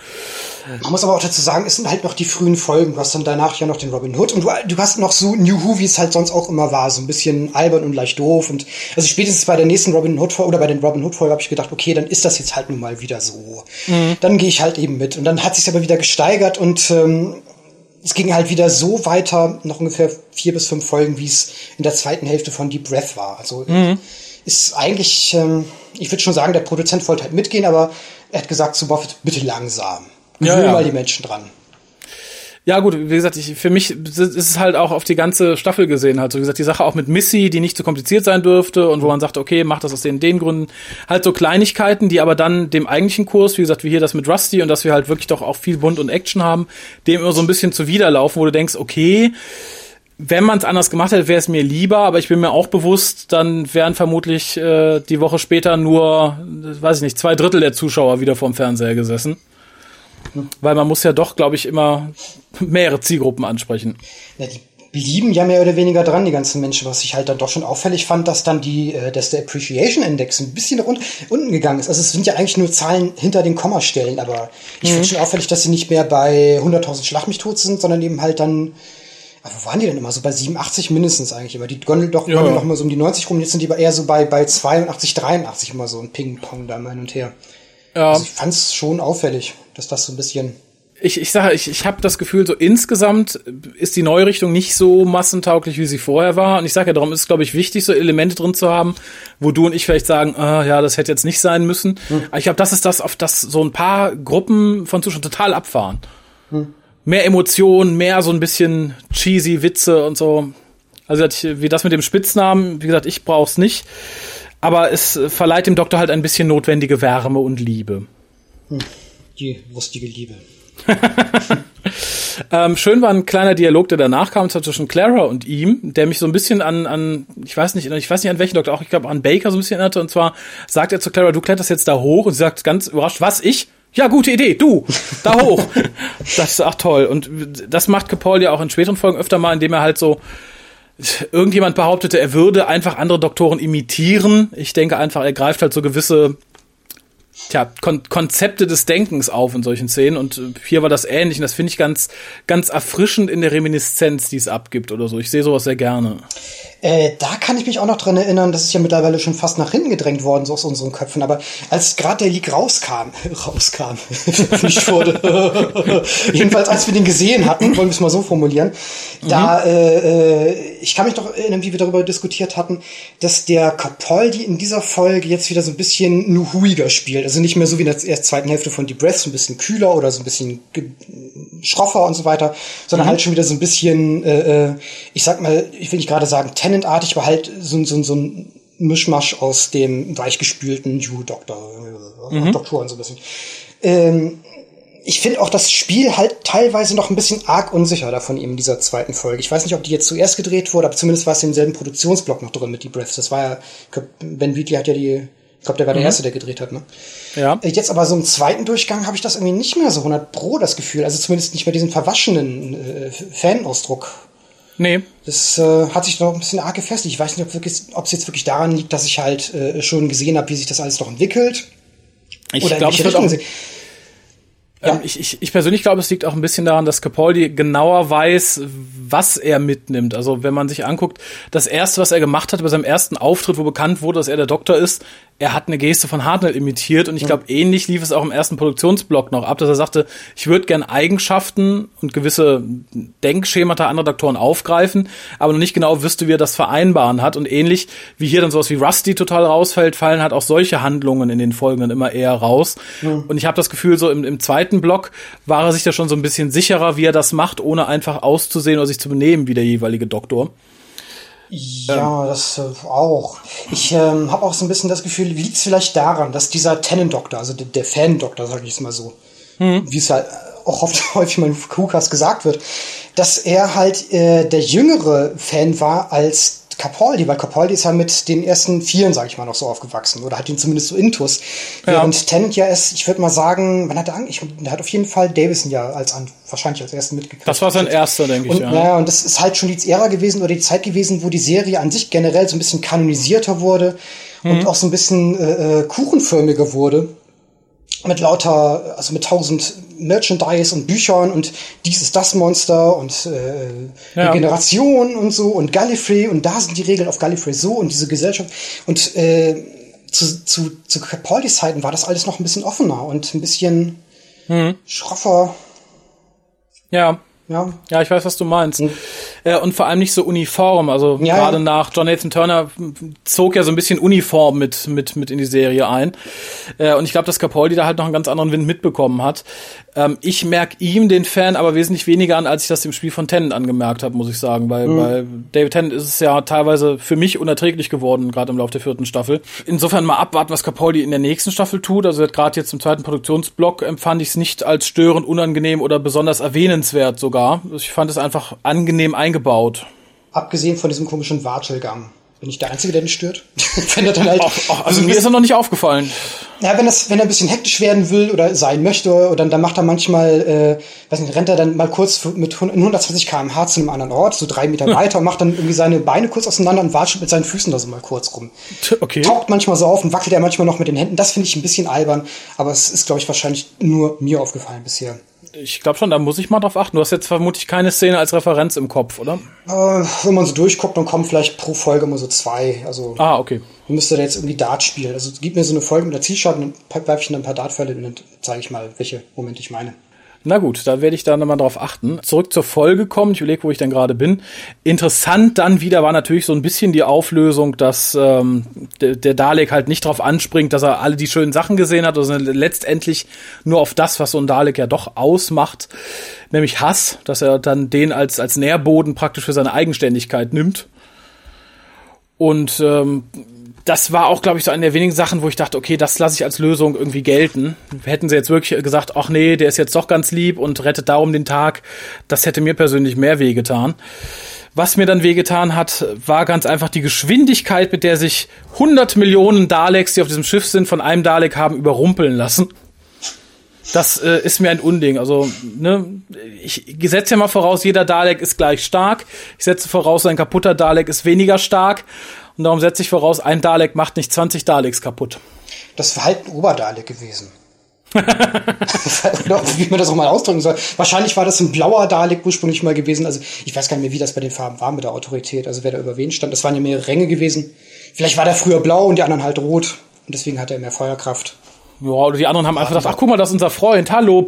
Speaker 2: Man muss aber auch dazu sagen, es sind halt noch die frühen Folgen, du hast dann danach ja noch den Robin Hood und du, du hast noch so New Who, wie es halt sonst auch immer war, so ein bisschen albern und leicht doof und also spätestens bei der nächsten Robin Hood Folge oder bei den Robin Hood Folgen habe ich gedacht, okay, dann ist das jetzt halt nun mal wieder so. Mhm. Dann gehe ich halt eben mit und dann hat sich aber wieder gesteigert und ähm, es ging halt wieder so weiter, noch ungefähr vier bis fünf Folgen, wie es in der zweiten Hälfte von Deep Breath war. Also mhm. ist eigentlich, ähm, ich würde schon sagen, der Produzent wollte halt mitgehen, aber er hat gesagt zu Buffett, bitte langsam. Gewöhn ja, ja. mal die Menschen dran.
Speaker 1: Ja, gut, wie gesagt, ich, für mich ist es halt auch auf die ganze Staffel gesehen. Halt, so wie gesagt, die Sache auch mit Missy, die nicht zu kompliziert sein dürfte und wo man sagt, okay, mach das aus den, den Gründen. Halt so Kleinigkeiten, die aber dann dem eigentlichen Kurs, wie gesagt, wie hier das mit Rusty und dass wir halt wirklich doch auch viel Bunt und Action haben, dem immer so ein bisschen zuwiderlaufen, wo du denkst, okay, wenn man es anders gemacht hätte, wäre es mir lieber, aber ich bin mir auch bewusst, dann wären vermutlich äh, die Woche später nur, weiß ich nicht, zwei Drittel der Zuschauer wieder vorm Fernseher gesessen. Weil man muss ja doch, glaube ich, immer mehrere Zielgruppen ansprechen.
Speaker 2: Ja, die blieben ja mehr oder weniger dran, die ganzen Menschen, was ich halt dann doch schon auffällig fand, dass dann die, äh, dass der Appreciation Index ein bisschen nach unten gegangen ist. Also es sind ja eigentlich nur Zahlen hinter den Kommastellen, aber ich mhm. finde schon auffällig, dass sie nicht mehr bei 100.000 Schlag mich tot sind, sondern eben halt dann aber wo waren die denn immer? So bei 87 mindestens eigentlich immer. Die Gondel doch ja. noch mal so um die 90 rum. Jetzt sind die eher so bei, bei 82, 83 immer so ein Ping-Pong da hin und her. Ja. Also ich fand es schon auffällig, dass das so ein bisschen.
Speaker 1: Ich, ich sage, ich, ich habe das Gefühl, so insgesamt ist die Neurichtung nicht so massentauglich, wie sie vorher war. Und ich sage ja, darum ist es, glaube ich, wichtig, so Elemente drin zu haben, wo du und ich vielleicht sagen, ah, ja, das hätte jetzt nicht sein müssen. Hm. Aber ich glaube, das ist das, auf das so ein paar Gruppen von Zuschauern total abfahren. Hm. Mehr Emotionen, mehr so ein bisschen cheesy Witze und so. Also wie das mit dem Spitznamen, wie gesagt, ich brauch's nicht aber es verleiht dem Doktor halt ein bisschen notwendige Wärme und Liebe.
Speaker 2: Hm, die rustige Liebe. *laughs*
Speaker 1: ähm, schön war ein kleiner Dialog, der danach kam zwischen Clara und ihm, der mich so ein bisschen an, an ich weiß nicht, ich weiß nicht an welchen Doktor, auch ich glaube an Baker so ein bisschen erinnerte. Und zwar sagt er zu Clara, du kletterst jetzt da hoch und sie sagt ganz überrascht, was ich? Ja, gute Idee, du, da hoch. *laughs* das ist ach toll. Und das macht Capaldi ja auch in späteren Folgen öfter mal, indem er halt so irgendjemand behauptete, er würde einfach andere Doktoren imitieren. Ich denke einfach, er greift halt so gewisse tja, Kon Konzepte des Denkens auf in solchen Szenen und äh, hier war das ähnlich und das finde ich ganz, ganz erfrischend in der Reminiszenz, die es abgibt oder so. Ich sehe sowas sehr gerne.
Speaker 2: Äh, da kann ich mich auch noch dran erinnern, das ist ja mittlerweile schon fast nach hinten gedrängt worden, so aus unseren Köpfen. Aber als gerade der Leak rauskam, *laughs* rauskam, *laughs* nicht wurde, *laughs* jedenfalls als wir den gesehen hatten, wollen wir es mal so formulieren, mhm. da, äh, äh, ich kann mich noch erinnern, wie wir darüber diskutiert hatten, dass der Capaldi in dieser Folge jetzt wieder so ein bisschen nuhuiger spielt. Also nicht mehr so wie in der ersten, zweiten Hälfte von Deep Breath, so ein bisschen kühler oder so ein bisschen schroffer und so weiter, sondern mhm. halt schon wieder so ein bisschen, äh, äh ich sag mal, ich will nicht gerade sagen, Tennant-artig, aber halt so, so, so ein Mischmasch aus dem weichgespülten Ju-Doktor, äh, mhm. Doktoren so ein bisschen. Ähm, ich finde auch das Spiel halt teilweise noch ein bisschen arg unsicher da von ihm in dieser zweiten Folge. Ich weiß nicht, ob die jetzt zuerst gedreht wurde, aber zumindest war es im selben Produktionsblock noch drin mit die Breaths. Das war ja, Ben Wheatley hat ja die, ich glaube, der war der mhm. Erste, der gedreht hat, ne? Ja. Äh, jetzt aber so im zweiten Durchgang habe ich das irgendwie nicht mehr so 100 pro das Gefühl. Also zumindest nicht mehr diesen verwaschenen äh, Fanausdruck
Speaker 1: Nee.
Speaker 2: Das äh, hat sich noch ein bisschen arg gefestigt. Ich weiß nicht, ob es jetzt wirklich daran liegt, dass ich halt äh, schon gesehen habe, wie sich das alles noch entwickelt.
Speaker 1: Ich glaube, es wird auch, ja. Ähm, ich, ich, ich persönlich glaube, es liegt auch ein bisschen daran, dass Capaldi genauer weiß, was er mitnimmt. Also wenn man sich anguckt, das erste, was er gemacht hat bei seinem ersten Auftritt, wo bekannt wurde, dass er der Doktor ist, er hat eine Geste von Hartnell imitiert und ich glaube, ähnlich lief es auch im ersten Produktionsblock noch ab, dass er sagte, ich würde gern Eigenschaften und gewisse Denkschemata anderer Doktoren aufgreifen, aber noch nicht genau wüsste, wie er das vereinbaren hat. Und ähnlich wie hier dann sowas wie Rusty total rausfällt, fallen halt auch solche Handlungen in den Folgen dann immer eher raus. Mhm. Und ich habe das Gefühl, so im, im zweiten Block war er sich da schon so ein bisschen sicherer, wie er das macht, ohne einfach auszusehen oder sich zu benehmen wie der jeweilige Doktor.
Speaker 2: Ja, ähm. das äh, auch. Ich ähm, habe auch so ein bisschen das Gefühl, liegt es vielleicht daran, dass dieser Tenant-Doktor, also der, der Fan-Doktor, sage ich es mal so, hm. wie es halt auch oft, *laughs* häufig mal im Kukas gesagt wird, dass er halt äh, der jüngere Fan war als Capaldi, weil Capaldi ist ja mit den ersten Vieren, sage ich mal, noch so aufgewachsen oder hat ihn zumindest so intus. Ja. Während Tennant ja ist, ich würde mal sagen, wann hat er angefangen? Er hat auf jeden Fall Davison ja als an, wahrscheinlich als ersten mitgekriegt.
Speaker 1: Das war sein erster, denke
Speaker 2: ich.
Speaker 1: Und,
Speaker 2: ja. Naja, und das ist halt schon die Ära gewesen oder die Zeit gewesen, wo die Serie an sich generell so ein bisschen kanonisierter wurde mhm. und auch so ein bisschen äh, äh kuchenförmiger wurde mit lauter, also mit tausend Merchandise und Büchern und dies ist das Monster und äh, ja. Regeneration und so und Gallifrey und da sind die Regeln auf Gallifrey so und diese Gesellschaft und äh, zu, zu, zu Capaldis Zeiten war das alles noch ein bisschen offener und ein bisschen mhm. schroffer.
Speaker 1: Ja. Ja. Ja, ich weiß, was du meinst. Mhm. Äh, und vor allem nicht so uniform. Also ja, gerade ja. nach John Nathan Turner zog ja so ein bisschen Uniform mit, mit, mit in die Serie ein. Äh, und ich glaube, dass Capaldi da halt noch einen ganz anderen Wind mitbekommen hat. Ähm, ich merke ihm den Fan aber wesentlich weniger an, als ich das im Spiel von Tennant angemerkt habe, muss ich sagen. Weil mhm. bei David Tennant ist es ja teilweise für mich unerträglich geworden, gerade im Laufe der vierten Staffel. Insofern mal abwarten, was Capaldi in der nächsten Staffel tut. Also gerade jetzt im zweiten Produktionsblock empfand ich es nicht als störend, unangenehm oder besonders erwähnenswert sogar. Ich fand es einfach angenehm eingebaut eingebaut.
Speaker 2: Abgesehen von diesem komischen Watschelgang. Bin ich der Einzige, der den stört? *laughs*
Speaker 1: wenn er dann halt. Ach, ach, also mir ist er noch nicht aufgefallen.
Speaker 2: Ja, wenn das, wenn er ein bisschen hektisch werden will oder sein möchte, oder dann macht er manchmal, äh, weiß nicht, rennt er dann mal kurz mit 120 km/h zu einem anderen Ort, so drei Meter *laughs* weiter und macht dann irgendwie seine Beine kurz auseinander und watschelt mit seinen Füßen da so mal kurz rum. Okay. Taucht manchmal so auf und wackelt er manchmal noch mit den Händen. Das finde ich ein bisschen albern, aber es ist, glaube ich, wahrscheinlich nur mir aufgefallen bisher.
Speaker 1: Ich glaube schon, da muss ich mal drauf achten. Du hast jetzt vermutlich keine Szene als Referenz im Kopf, oder?
Speaker 2: Äh, wenn man so durchguckt, dann kommen vielleicht pro Folge immer so zwei. Also
Speaker 1: ah, okay.
Speaker 2: Man müsste da jetzt irgendwie Dart spielen. Also gib mir so eine Folge mit der Zielscheibe, dann werfe ich ein paar Dartfälle und dann zeige ich mal, welche Momente ich meine.
Speaker 1: Na gut, da werde ich da nochmal drauf achten. Zurück zur Folge kommen. Ich überlege, wo ich dann gerade bin. Interessant dann wieder war natürlich so ein bisschen die Auflösung, dass ähm, der, der Dalek halt nicht darauf anspringt, dass er alle die schönen Sachen gesehen hat, sondern letztendlich nur auf das, was so ein Dalek ja doch ausmacht, nämlich Hass, dass er dann den als, als Nährboden praktisch für seine Eigenständigkeit nimmt. Und ähm, das war auch, glaube ich, so eine der wenigen Sachen, wo ich dachte, okay, das lasse ich als Lösung irgendwie gelten. Hätten sie jetzt wirklich gesagt, ach nee, der ist jetzt doch ganz lieb und rettet darum den Tag, das hätte mir persönlich mehr wehgetan. Was mir dann wehgetan hat, war ganz einfach die Geschwindigkeit, mit der sich 100 Millionen Daleks, die auf diesem Schiff sind, von einem Dalek haben überrumpeln lassen. Das äh, ist mir ein Unding. Also, ne, ich setze ja mal voraus, jeder Dalek ist gleich stark. Ich setze voraus, ein kaputter Dalek ist weniger stark. Und darum setze ich voraus, ein Dalek macht nicht 20 Daleks kaputt.
Speaker 2: Das war halt ein Oberdalek gewesen. Wie man das auch mal ausdrücken soll. Wahrscheinlich war das ein blauer Dalek ursprünglich mal gewesen. Also ich weiß gar nicht mehr, wie das bei den Farben war mit der Autorität. Also wer da über wen stand. Das waren ja mehrere Ränge gewesen. Vielleicht war der früher blau und die anderen halt rot. Und deswegen hat er mehr Feuerkraft.
Speaker 1: Ja, oder die anderen haben einfach gedacht, ach guck mal, das ist unser Freund, hallo.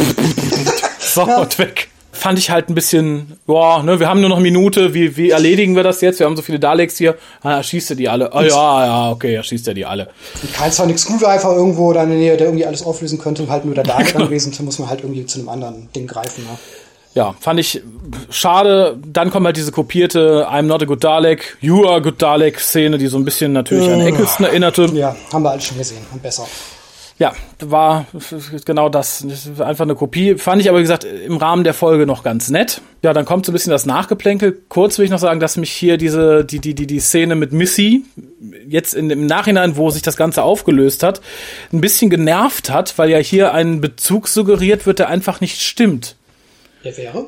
Speaker 1: so, ja. und weg. Fand ich halt ein bisschen, boah, ne, wir haben nur noch eine Minute, wie, wie erledigen wir das jetzt? Wir haben so viele Daleks hier. Ah, erschießt er die alle? Ah, ja, ja, okay, erschießt er die alle.
Speaker 2: Und kein Sonic Screwdriver irgendwo da in der Nähe, der irgendwie alles auflösen könnte, halt nur der Dalek *laughs* anwesend, dann muss man halt irgendwie zu einem anderen Ding greifen, ne?
Speaker 1: ja, fand ich schade. Dann kommt halt diese kopierte I'm not a good Dalek, you are a good Dalek Szene, die so ein bisschen natürlich an Eccleston erinnerte.
Speaker 2: Ja, haben wir alles schon gesehen und besser.
Speaker 1: Ja, war genau das. Einfach eine Kopie. Fand ich aber, wie gesagt, im Rahmen der Folge noch ganz nett. Ja, dann kommt so ein bisschen das Nachgeplänkel. Kurz will ich noch sagen, dass mich hier diese, die, die, die, die Szene mit Missy, jetzt in, im Nachhinein, wo sich das Ganze aufgelöst hat, ein bisschen genervt hat, weil ja hier ein Bezug suggeriert wird, der einfach nicht stimmt.
Speaker 2: Der wäre?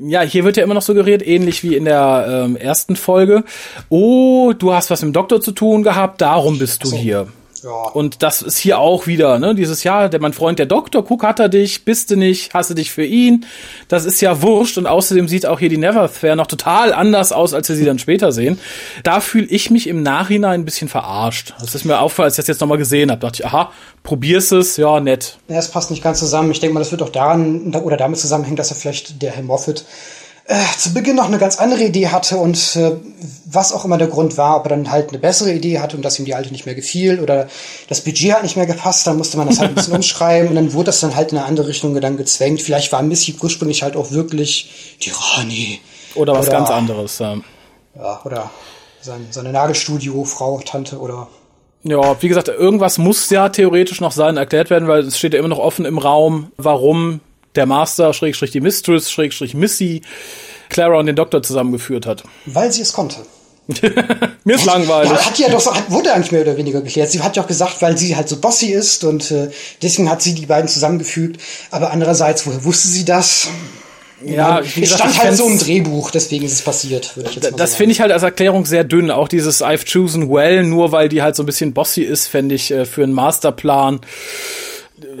Speaker 1: ja, hier wird ja immer noch suggeriert, ähnlich wie in der ähm, ersten Folge. Oh, du hast was mit dem Doktor zu tun gehabt, darum bist du so. hier. Ja. Und das ist hier auch wieder, ne? Dieses Jahr, der mein Freund, der Doktor, guck, hat er dich, bist du nicht, hast du dich für ihn. Das ist ja wurscht und außerdem sieht auch hier die Neverfair noch total anders aus, als wir sie dann später sehen. Da fühle ich mich im Nachhinein ein bisschen verarscht. Das ist mir aufgefallen, als ich das jetzt nochmal gesehen habe. Dachte ich, aha, probierst es, ja, nett.
Speaker 2: Ja, es passt nicht ganz zusammen. Ich denke mal, das wird auch daran oder damit zusammenhängen, dass er vielleicht der Herr Moffat äh, zu Beginn noch eine ganz andere Idee hatte und äh, was auch immer der Grund war, ob er dann halt eine bessere Idee hatte und dass ihm die alte nicht mehr gefiel oder das Budget hat nicht mehr gepasst, dann musste man das halt ein bisschen *laughs* umschreiben und dann wurde das dann halt in eine andere Richtung dann gezwängt. Vielleicht war Missy ursprünglich halt auch wirklich die Rani.
Speaker 1: Oder was oder, ganz anderes.
Speaker 2: Ja, ja oder sein, seine Nagelstudio, Frau, Tante oder
Speaker 1: ja, wie gesagt, irgendwas muss ja theoretisch noch sein, erklärt werden, weil es steht ja immer noch offen im Raum, warum der Master, Schrägstrich die Mistress, Schrägstrich Missy, Clara und den Doktor zusammengeführt hat.
Speaker 2: Weil sie es konnte. *laughs*
Speaker 1: Mir ist langweilig.
Speaker 2: Ja, hat ja doch so, hat, wurde eigentlich mehr oder weniger geklärt. Sie hat ja auch gesagt, weil sie halt so bossy ist und äh, deswegen hat sie die beiden zusammengefügt. Aber andererseits, woher wusste sie das? Ja, gesagt, stand halt so im Drehbuch, deswegen ist es passiert,
Speaker 1: würde ich jetzt mal Das finde ich halt als Erklärung sehr dünn. Auch dieses I've chosen well, nur weil die halt so ein bisschen bossy ist, fände ich äh, für einen Masterplan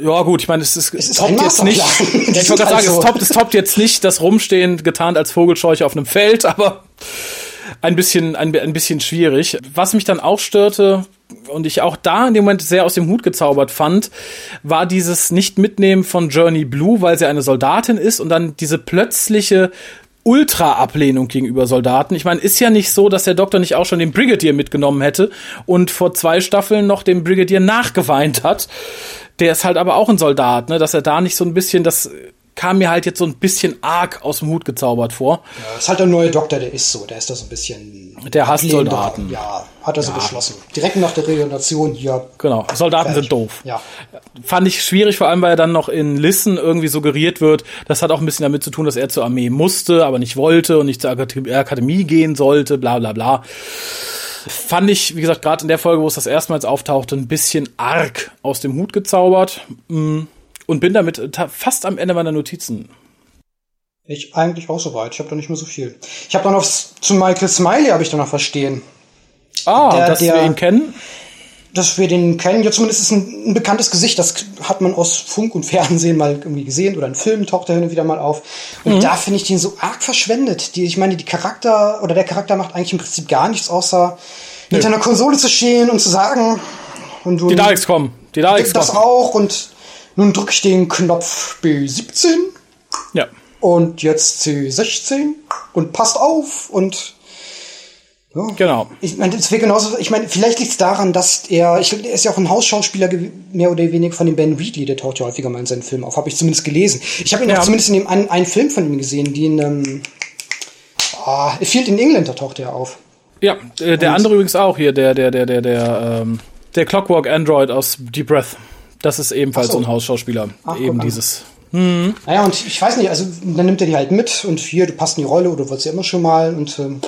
Speaker 1: ja, gut, ich meine, es ist, es toppt jetzt nicht. ich wollte gerade sagen, es toppt, es toppt jetzt nicht das Rumstehen getarnt als Vogelscheuche auf einem Feld, *laughs* aber ein bisschen, ein, ein bisschen schwierig. Was mich dann auch störte und ich auch da in dem Moment sehr aus dem Hut gezaubert fand, war dieses Nicht-Mitnehmen von Journey Blue, weil sie eine Soldatin ist und dann diese plötzliche Ultra-Ablehnung gegenüber Soldaten. Ich meine, ist ja nicht so, dass der Doktor nicht auch schon den Brigadier mitgenommen hätte und vor zwei Staffeln noch dem Brigadier nachgeweint hat. Der ist halt aber auch ein Soldat, ne? Dass er da nicht so ein bisschen das kam mir halt jetzt so ein bisschen arg aus dem Hut gezaubert vor.
Speaker 2: Ja, ist halt der neue Doktor, der ist so, der ist da so ein bisschen.
Speaker 1: Der hasst Soldaten.
Speaker 2: Ja, hat er so ja. beschlossen. Direkt nach der Regeneration hier.
Speaker 1: Genau, Soldaten fertig. sind doof. Ja. Fand ich schwierig, vor allem, weil er dann noch in Lissen irgendwie suggeriert wird. Das hat auch ein bisschen damit zu tun, dass er zur Armee musste, aber nicht wollte und nicht zur Akademie gehen sollte, bla bla bla fand ich, wie gesagt, gerade in der Folge, wo es das erstmals auftauchte, ein bisschen arg aus dem Hut gezaubert mm, und bin damit fast am Ende meiner Notizen.
Speaker 2: Ich eigentlich auch soweit. Ich habe da nicht mehr so viel. Ich habe dann noch zu Michael Smiley habe ich dann noch verstehen.
Speaker 1: Ah, der, dass der, wir ihn kennen?
Speaker 2: Dass wir den kennen. Ja, zumindest ist ein, ein bekanntes Gesicht. Das hat man aus Funk und Fernsehen mal irgendwie gesehen oder in Filmen taucht er hin und wieder mal auf. Und mhm. da finde ich den so arg verschwendet. Die, ich meine, die Charakter oder der Charakter macht eigentlich im Prinzip gar nichts außer Nö. hinter einer Konsole zu stehen und zu sagen. Und
Speaker 1: die Daleks kommen. Die Daleks
Speaker 2: Das kommen. auch und nun drücke ich den Knopf B17.
Speaker 1: Ja.
Speaker 2: Und jetzt C16 und passt auf und
Speaker 1: ja. Genau.
Speaker 2: Ich meine, es wäre genauso, ich meine, vielleicht liegt es daran, dass er, ich, er ist ja auch ein Hausschauspieler mehr oder weniger von dem Ben Wheatley, der taucht ja häufiger mal in seinen Filmen auf, habe ich zumindest gelesen. Ich habe ihn ja. auch zumindest in dem einen, einen Film von ihm gesehen, den ähm, oh, Field in England, da taucht er auf.
Speaker 1: Ja, äh, der Und andere übrigens auch hier, der, der, der, der, der, ähm, der Clockwork Android aus Deep Breath. Das ist ebenfalls so. so. ein Hausschauspieler. Ach, Eben dieses.
Speaker 2: Hm. Naja, und ich weiß nicht, also dann nimmt er die halt mit und hier, du passt in die Rolle oder du wolltest ja immer schon mal und ähm,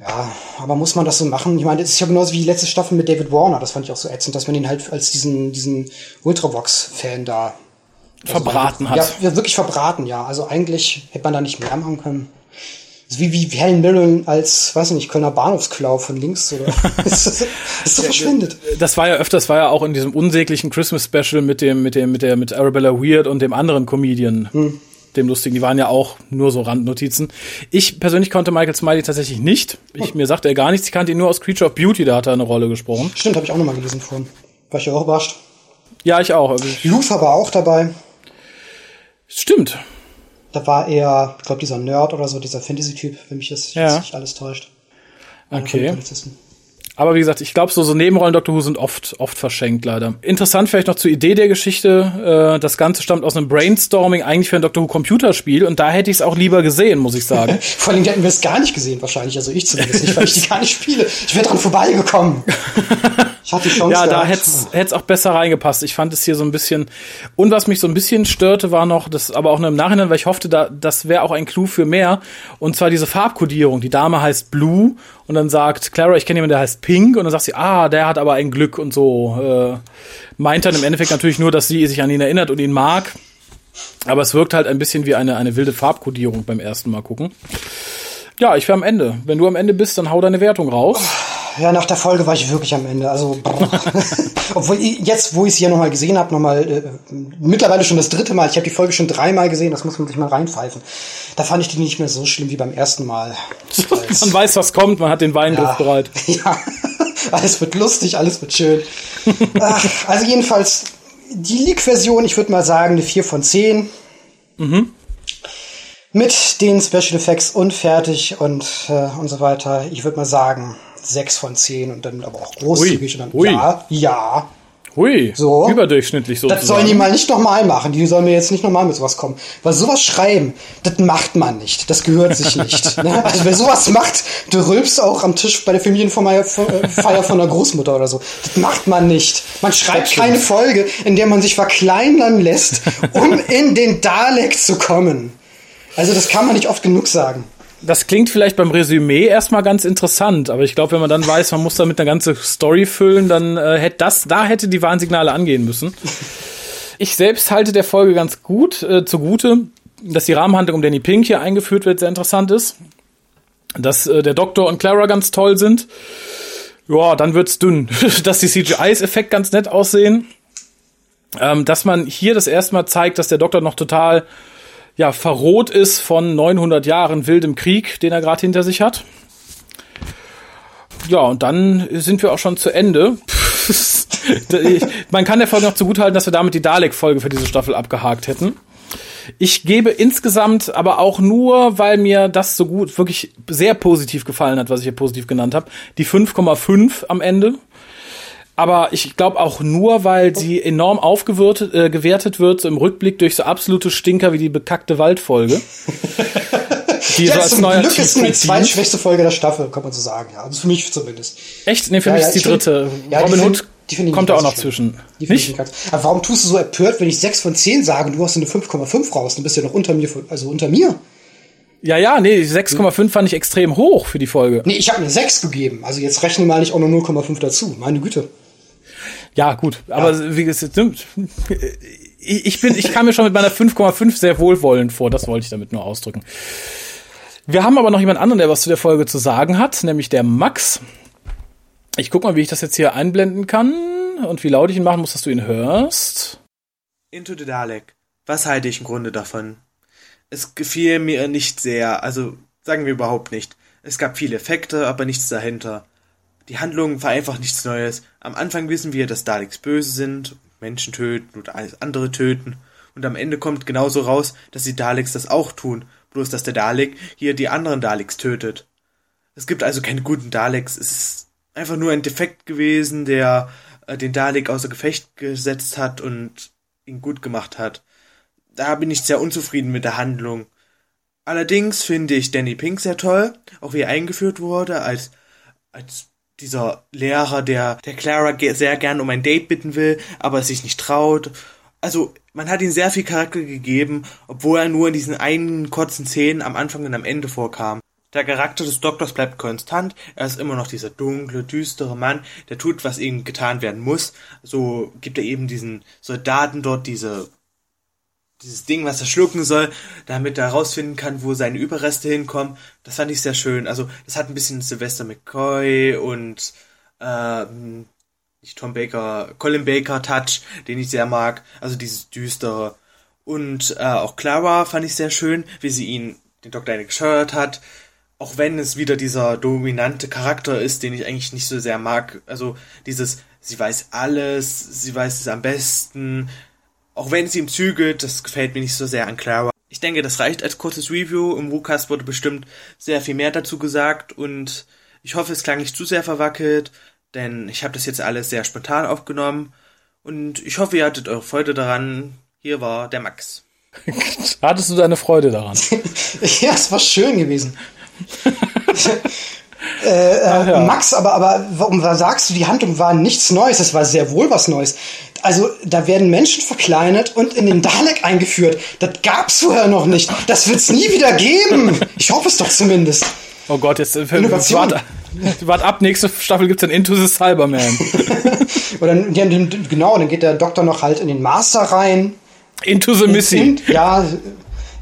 Speaker 2: Ja, aber muss man das so machen? Ich meine, das ist ja genauso wie die letzte Staffel mit David Warner. Das fand ich auch so ätzend, dass man ihn halt als diesen, diesen Ultravox-Fan da
Speaker 1: verbraten
Speaker 2: also,
Speaker 1: hat.
Speaker 2: Ja, wirklich verbraten, ja. Also eigentlich hätte man da nicht mehr machen können. Wie, wie Helen Mirren als, weiß ich nicht, Kölner Bahnhofsklau von links oder *laughs* ist, ist, ist so verschwindet.
Speaker 1: Das war ja öfters, war ja auch in diesem unsäglichen Christmas Special mit dem, mit dem, mit der, mit Arabella Weird und dem anderen Comedian. Hm dem lustigen, die waren ja auch nur so Randnotizen. Ich persönlich konnte Michael Smiley tatsächlich nicht. Ich, mir sagte er gar nichts. Ich kannte ihn nur aus Creature of Beauty, da hat er eine Rolle gesprochen.
Speaker 2: Stimmt, habe ich auch nochmal gelesen vorhin. War ich ja auch überrascht.
Speaker 1: Ja, ich auch. Also
Speaker 2: Luther war auch dabei.
Speaker 1: Stimmt.
Speaker 2: Da war er, ich glaube, dieser Nerd oder so, dieser Fantasy-Typ, wenn mich das
Speaker 1: ja.
Speaker 2: nicht alles täuscht.
Speaker 1: Okay. Aber wie gesagt, ich glaube, so, so Nebenrollen Doctor Who sind oft, oft verschenkt, leider. Interessant vielleicht noch zur Idee der Geschichte. Äh, das Ganze stammt aus einem Brainstorming eigentlich für ein Doctor Who Computerspiel und da hätte ich es auch lieber gesehen, muss ich sagen. *laughs*
Speaker 2: Vor allem hätten wir es gar nicht gesehen, wahrscheinlich. Also ich zumindest nicht, weil ich die gar nicht spiele. Ich wäre dran vorbeigekommen. *laughs*
Speaker 1: Ich hatte Chance. Ja, da hätte es auch besser reingepasst. Ich fand es hier so ein bisschen. Und was mich so ein bisschen störte, war noch, das aber auch nur im Nachhinein, weil ich hoffte, da, das wäre auch ein Clou für mehr. Und zwar diese Farbkodierung. Die Dame heißt Blue und dann sagt Clara, ich kenne jemanden, der heißt Pink und dann sagt sie, ah, der hat aber ein Glück und so. Äh, meint dann im Endeffekt natürlich nur, dass sie sich an ihn erinnert und ihn mag. Aber es wirkt halt ein bisschen wie eine, eine wilde Farbkodierung beim ersten Mal gucken. Ja, ich wäre am Ende. Wenn du am Ende bist, dann hau deine Wertung raus.
Speaker 2: Ja, nach der Folge war ich wirklich am Ende. Also, *laughs* obwohl jetzt, wo ich sie ja nochmal gesehen habe, nochmal äh, mittlerweile schon das dritte Mal. Ich habe die Folge schon dreimal gesehen. Das muss man sich mal reinpfeifen. Da fand ich die nicht mehr so schlimm wie beim ersten Mal. *laughs*
Speaker 1: man weiß, was kommt. Man hat den Wein
Speaker 2: ja,
Speaker 1: bereit. *laughs*
Speaker 2: Ja, alles wird lustig, alles wird schön. Ach, also jedenfalls die Leak-Version. Ich würde mal sagen eine 4 von 10. Mhm mit den Special Effects und fertig und, äh, und so weiter. Ich würde mal sagen, sechs von zehn und dann aber auch großzügig. Ui. Und dann, Ui. Ja, ja.
Speaker 1: Hui, so. überdurchschnittlich
Speaker 2: so. Das sollen die mal nicht nochmal machen. Die sollen mir jetzt nicht nochmal mit sowas kommen. Weil sowas schreiben, das macht man nicht. Das gehört sich nicht. *laughs* ne? Also wer sowas macht, du rülpst auch am Tisch bei der Familienfeier von der Großmutter oder so. Das macht man nicht. Man schreibt keine Folge, in der man sich verkleinern lässt, um in den Dalek zu kommen. Also das kann man nicht oft genug sagen
Speaker 1: das klingt vielleicht beim Resümee erstmal ganz interessant, aber ich glaube, wenn man dann weiß, man muss damit eine ganze Story füllen, dann äh, hätte das, da hätte die Warnsignale angehen müssen. Ich selbst halte der Folge ganz gut äh, zugute, dass die Rahmenhandlung um Danny Pink hier eingeführt wird, sehr interessant ist. Dass äh, der Doktor und Clara ganz toll sind. Ja, dann wird's dünn. *laughs* dass die CGIs-Effekt ganz nett aussehen. Ähm, dass man hier das erste Mal zeigt, dass der Doktor noch total ja, verroht ist von 900 Jahren wildem Krieg, den er gerade hinter sich hat. Ja, und dann sind wir auch schon zu Ende. *laughs* Man kann der Folge noch zugutehalten, dass wir damit die Dalek-Folge für diese Staffel abgehakt hätten. Ich gebe insgesamt aber auch nur, weil mir das so gut, wirklich sehr positiv gefallen hat, was ich hier positiv genannt habe, die 5,5 am Ende aber ich glaube auch nur, weil sie enorm aufgewertet äh, gewertet wird so im Rückblick durch so absolute Stinker wie die bekackte Waldfolge. *laughs*
Speaker 2: die ja, so als zum neuer Glück ist die zweitschwächste Folge der Staffel, kann man so sagen. Ja, also für mich zumindest.
Speaker 1: Echt? Nee, für ja, mich ja, ist die dritte. Find, Robin Hood kommt da auch noch zwischen.
Speaker 2: Die nicht? Aber warum tust du so empört, wenn ich 6 von 10 sage und du hast eine 5,5 raus? Du bist ja noch unter mir, also unter mir.
Speaker 1: Ja, ja, nee, 6,5 fand ich extrem hoch für die Folge.
Speaker 2: Nee, ich habe eine 6 gegeben. Also jetzt rechne mal nicht auch noch 0,5 dazu. Meine Güte.
Speaker 1: Ja, gut, aber ja. wie gesagt, *laughs* ich bin, ich kam mir schon mit meiner 5,5 sehr wohlwollend vor, das wollte ich damit nur ausdrücken. Wir haben aber noch jemand anderen, der was zu der Folge zu sagen hat, nämlich der Max. Ich guck mal, wie ich das jetzt hier einblenden kann und wie laut ich ihn machen muss, dass du ihn hörst.
Speaker 3: Into the Dalek. Was halte ich im Grunde davon? Es gefiel mir nicht sehr, also sagen wir überhaupt nicht. Es gab viele Effekte, aber nichts dahinter. Die Handlung war einfach nichts Neues. Am Anfang wissen wir, dass Daleks böse sind, Menschen töten und alles andere töten. Und am Ende kommt genauso raus, dass die Daleks das auch tun, bloß dass der Dalek hier die anderen Daleks tötet. Es gibt also keine guten Daleks, es ist einfach nur ein Defekt gewesen, der äh, den Dalek außer Gefecht gesetzt hat und ihn gut gemacht hat. Da bin ich sehr unzufrieden mit der Handlung. Allerdings finde ich Danny Pink sehr toll, auch wie er eingeführt wurde, als, als dieser Lehrer, der, der Clara sehr gern um ein Date bitten will, aber sich nicht traut. Also, man hat ihm sehr viel Charakter gegeben, obwohl er nur in diesen einen kurzen Szenen am Anfang und am Ende vorkam. Der Charakter des Doktors bleibt konstant. Er ist immer noch dieser dunkle, düstere Mann, der tut, was ihm getan werden muss. So gibt er eben diesen Soldaten dort diese dieses Ding, was er schlucken soll, damit er herausfinden kann, wo seine Überreste hinkommen. Das fand ich sehr schön. Also, das hat ein bisschen Sylvester McCoy und ähm, nicht Tom Baker, Colin Baker Touch, den ich sehr mag. Also dieses düstere. Und äh, auch Clara fand ich sehr schön, wie sie ihn, den Doktor eine gescheuert hat. Auch wenn es wieder dieser dominante Charakter ist, den ich eigentlich nicht so sehr mag. Also dieses, sie weiß alles, sie weiß es am besten, auch wenn sie ihm zügelt, das gefällt mir nicht so sehr an Clara. Ich denke, das reicht als kurzes Review. Im WooCast wurde bestimmt sehr viel mehr dazu gesagt und ich hoffe, es klang nicht zu sehr verwackelt, denn ich habe das jetzt alles sehr spontan aufgenommen und ich hoffe, ihr hattet eure Freude daran. Hier war der Max. *laughs*
Speaker 1: Hattest du deine Freude daran? *laughs*
Speaker 2: ja, es war schön gewesen. *laughs* äh, äh, ja. Max, aber, aber warum sagst du, die Handlung war nichts Neues? Es war sehr wohl was Neues also da werden Menschen verkleinert und in den Dalek eingeführt. Das gab's vorher noch nicht. Das wird's nie wieder geben. Ich hoffe es doch zumindest.
Speaker 1: Oh Gott, jetzt äh, Innovation. Wart, wart ab, nächste Staffel gibt's dann Into the Cyberman. *laughs*
Speaker 2: Oder ja, genau, dann geht der Doktor noch halt in den Master rein.
Speaker 1: Into the Missy. In,
Speaker 2: ja,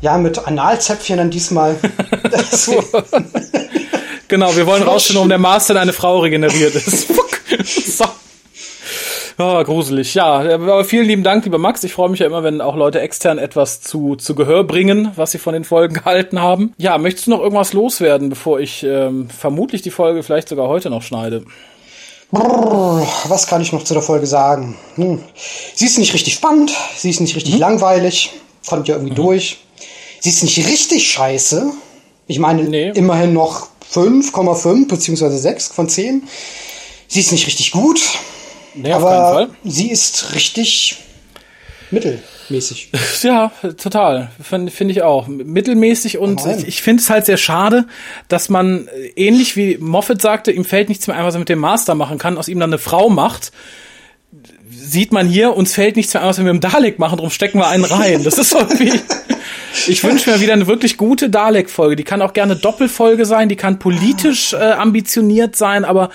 Speaker 2: ja, mit Analzäpfchen dann diesmal. *laughs* *laughs*
Speaker 1: genau, wir wollen rausfinden, warum der Master in eine Frau regeneriert ist. *laughs* Fuck. so. Oh, gruselig. Ja, aber vielen lieben Dank, lieber Max. Ich freue mich ja immer, wenn auch Leute extern etwas zu, zu Gehör bringen, was sie von den Folgen *laughs* gehalten haben. Ja, möchtest du noch irgendwas loswerden, bevor ich ähm, vermutlich die Folge vielleicht sogar heute noch schneide?
Speaker 2: Was kann ich noch zu der Folge sagen? Hm. Sie ist nicht richtig spannend, sie ist nicht richtig hm. langweilig, kommt ja irgendwie mhm. durch. Sie ist nicht richtig scheiße. Ich meine, nee. immerhin noch 5,5 beziehungsweise 6 von 10. Sie ist nicht richtig gut. Nee, aber sie ist richtig mittelmäßig. *laughs*
Speaker 1: Ja, total. Finde find ich auch. Mittelmäßig und Nein. ich finde es halt sehr schade, dass man ähnlich wie Moffat sagte, ihm fällt nichts mehr ein, was er mit dem Master machen kann, aus ihm dann eine Frau macht. Sieht man hier, uns fällt nichts mehr ein, was wir mit dem Dalek machen, darum stecken wir einen rein. Das ist *laughs* irgendwie. Ich wünsche mir wieder eine wirklich gute Dalek-Folge. Die kann auch gerne Doppelfolge sein, die kann politisch äh, ambitioniert sein, aber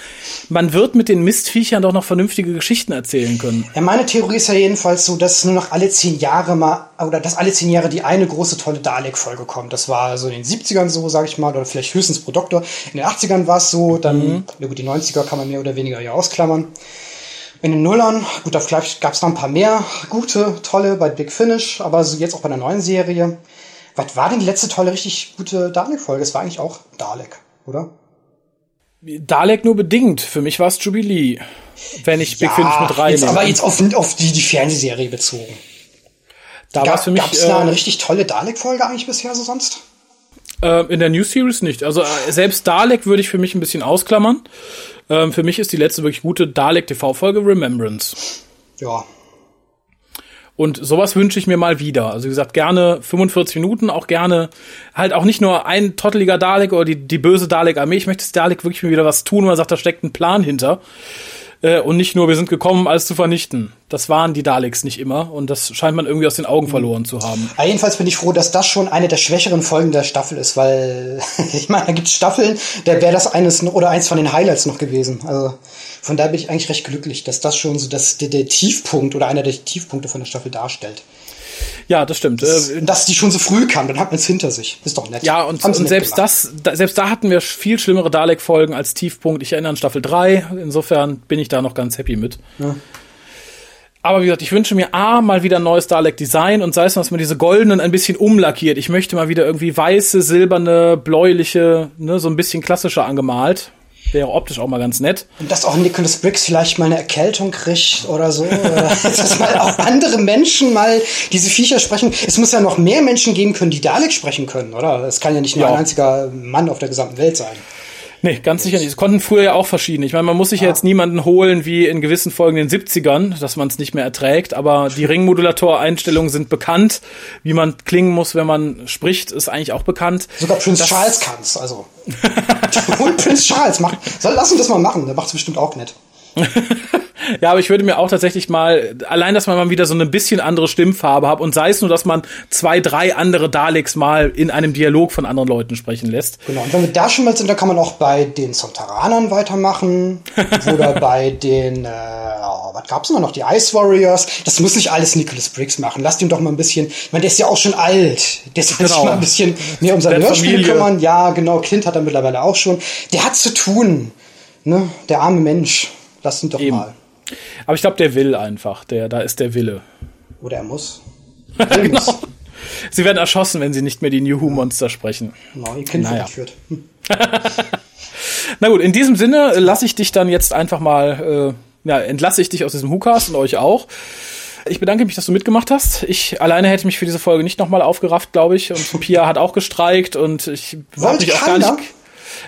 Speaker 1: man wird mit den Mistviechern doch noch vernünftige Geschichten erzählen können.
Speaker 2: Ja, meine Theorie ist ja jedenfalls so, dass nur noch alle zehn Jahre mal, oder dass alle zehn Jahre die eine große tolle Dalek-Folge kommt. Das war so in den 70ern so, sag ich mal, oder vielleicht höchstens pro Doktor. In den 80ern war es so, dann, mhm. ja gut, die 90er kann man mehr oder weniger ja ausklammern. In den Nullern, gut, da gab es noch ein paar mehr gute, tolle bei Big Finish, aber so jetzt auch bei der neuen Serie. Was war denn die letzte tolle, richtig gute Dalek-Folge? Es war eigentlich auch Dalek, oder?
Speaker 1: Dalek nur bedingt. Für mich war es Jubilee. Wenn ich ja, Big Finish mit rein.
Speaker 2: Jetzt aber jetzt auf, auf die, die Fernsehserie bezogen. Da war es für mich. Gab es da äh, eine richtig tolle Dalek-Folge eigentlich bisher so sonst?
Speaker 1: Äh, in der New Series nicht. Also äh, selbst Dalek würde ich für mich ein bisschen ausklammern. Ähm, für mich ist die letzte wirklich gute Dalek TV-Folge Remembrance.
Speaker 2: Ja.
Speaker 1: Und sowas wünsche ich mir mal wieder. Also wie gesagt, gerne 45 Minuten, auch gerne halt auch nicht nur ein totteliger Dalek oder die, die böse Dalek-Armee. Ich möchte das Dalek wirklich mir wieder was tun, wo man sagt, da steckt ein Plan hinter. Äh, und nicht nur, wir sind gekommen, alles zu vernichten. Das waren die Daleks nicht immer und das scheint man irgendwie aus den Augen verloren zu haben.
Speaker 2: Ja, jedenfalls bin ich froh, dass das schon eine der schwächeren Folgen der Staffel ist, weil *laughs* ich meine, da gibt es Staffeln, da wäre das eines oder eins von den Highlights noch gewesen. Also von daher bin ich eigentlich recht glücklich, dass das schon so das, der, der Tiefpunkt oder einer der Tiefpunkte von der Staffel darstellt.
Speaker 1: Ja, das stimmt.
Speaker 2: Das, äh, dass die schon so früh kam, dann hat man es hinter sich. Ist doch nett.
Speaker 1: Ja, und, und selbst das, da, selbst da hatten wir viel schlimmere Dalek-Folgen als Tiefpunkt. Ich erinnere an Staffel 3. Insofern bin ich da noch ganz happy mit. Ja. Aber wie gesagt, ich wünsche mir A, mal wieder ein neues Dalek-Design und sei es, dass man diese goldenen ein bisschen umlackiert. Ich möchte mal wieder irgendwie weiße, silberne, bläuliche, ne, so ein bisschen klassischer angemalt. Wäre optisch auch mal ganz nett.
Speaker 2: Und dass auch Nicholas Briggs vielleicht mal eine Erkältung kriegt oder so. *laughs* dass mal auch andere Menschen mal diese Viecher sprechen. Es muss ja noch mehr Menschen geben können, die Dalek sprechen können, oder? Es kann ja nicht nur ja. ein einziger Mann auf der gesamten Welt sein.
Speaker 1: Nee, ganz sicher nicht. Es konnten früher ja auch verschieden. Ich meine, man muss sich ja. jetzt niemanden holen wie in gewissen Folgen in den 70ern, dass man es nicht mehr erträgt, aber die Ringmodulator-Einstellungen sind bekannt. Wie man klingen muss, wenn man spricht, ist eigentlich auch bekannt.
Speaker 2: Sogar Prinz das Charles kann's, also. *laughs* Und Prinz Charles macht, soll, lass uns das mal machen, der macht's bestimmt auch nett. *laughs*
Speaker 1: Ja, aber ich würde mir auch tatsächlich mal, allein, dass man mal wieder so ein bisschen andere Stimmfarbe hat und sei es nur, dass man zwei, drei andere Daleks mal in einem Dialog von anderen Leuten sprechen lässt.
Speaker 2: Genau, und wenn wir da schon mal sind, dann kann man auch bei den Sontaranern weitermachen *laughs* oder bei den, äh, oh, was gab's denn noch, die Ice Warriors. Das muss nicht alles Nicholas Briggs machen. Lasst ihn doch mal ein bisschen, ich meine, der ist ja auch schon alt. Der soll
Speaker 1: Genau.
Speaker 2: sich mal ein bisschen mehr um Hörspiele
Speaker 1: Familie.
Speaker 2: kümmern. Ja, genau, Clint hat er mittlerweile auch schon. Der hat zu tun, ne, der arme Mensch. Lasst ihn doch
Speaker 1: Eben.
Speaker 2: mal.
Speaker 1: Aber ich glaube, der will einfach. Der, da ist der Wille.
Speaker 2: Oder er muss. *laughs*
Speaker 1: genau. Sie werden erschossen, wenn sie nicht mehr die New Who Monster sprechen.
Speaker 2: Genau, ihr Kind
Speaker 1: Naja.
Speaker 2: Hm. *laughs* *laughs*
Speaker 1: Na gut, in diesem Sinne lasse ich dich dann jetzt einfach mal, äh, ja, entlasse ich dich aus diesem WhoCast und euch auch. Ich bedanke mich, dass du mitgemacht hast. Ich alleine hätte mich für diese Folge nicht nochmal aufgerafft, glaube ich. Und Pia hat auch gestreikt und ich habe
Speaker 2: Wollte
Speaker 1: mich auch gar nicht.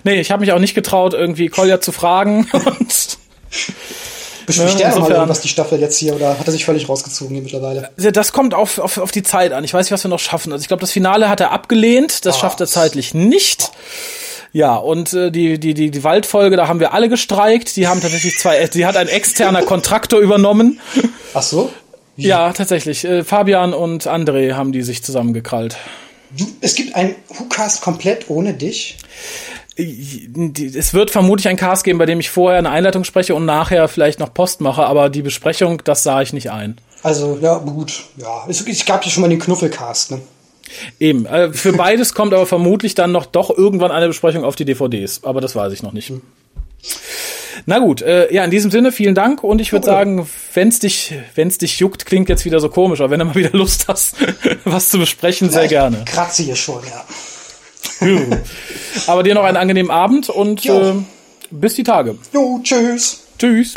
Speaker 1: Nee, ich habe mich auch nicht getraut, irgendwie Kolja zu fragen.
Speaker 2: Bespricht
Speaker 1: Ja,
Speaker 2: der nochmal irgendwas die Staffel jetzt hier oder hat er sich völlig rausgezogen hier mittlerweile?
Speaker 1: Ja, Das kommt auf, auf, auf die Zeit an. Ich weiß nicht, was wir noch schaffen. Also ich glaube, das Finale hat er abgelehnt. Das
Speaker 2: Ah.
Speaker 1: schafft er zeitlich nicht. Ja, und äh, die, die, die, die Waldfolge, da haben wir alle gestreikt. Die haben tatsächlich zwei, äh, die hat ein externer *laughs* Kontraktor übernommen.
Speaker 2: Ach so? Wie?
Speaker 1: Ja, tatsächlich. Äh, Fabian und André haben die sich zusammengekrallt.
Speaker 2: Du, es gibt ein WhoCast komplett ohne dich.
Speaker 1: Es wird vermutlich ein Cast geben, bei dem ich vorher eine Einleitung spreche und nachher vielleicht noch Post mache, aber die Besprechung, das sah ich nicht ein.
Speaker 2: Also, ja, gut. Ja, es, es gab ja schon mal den Knuffelcast, ne?
Speaker 1: Eben. Äh, für beides kommt aber vermutlich dann noch doch irgendwann eine Besprechung auf die DVDs. Aber das weiß ich noch nicht. Na gut, äh, ja, in diesem Sinne, vielen Dank und ich würde
Speaker 2: Ja.
Speaker 1: sagen, wenn's dich, wenn's dich juckt, klingt jetzt wieder so komisch, aber wenn du mal wieder Lust hast, *laughs* was zu besprechen, sehr
Speaker 2: Ich
Speaker 1: gerne.
Speaker 2: Kratze hier schon, ja. *laughs*
Speaker 1: Aber dir noch einen angenehmen Abend und äh, bis die Tage.
Speaker 2: Jo, tschüss.
Speaker 1: Tschüss.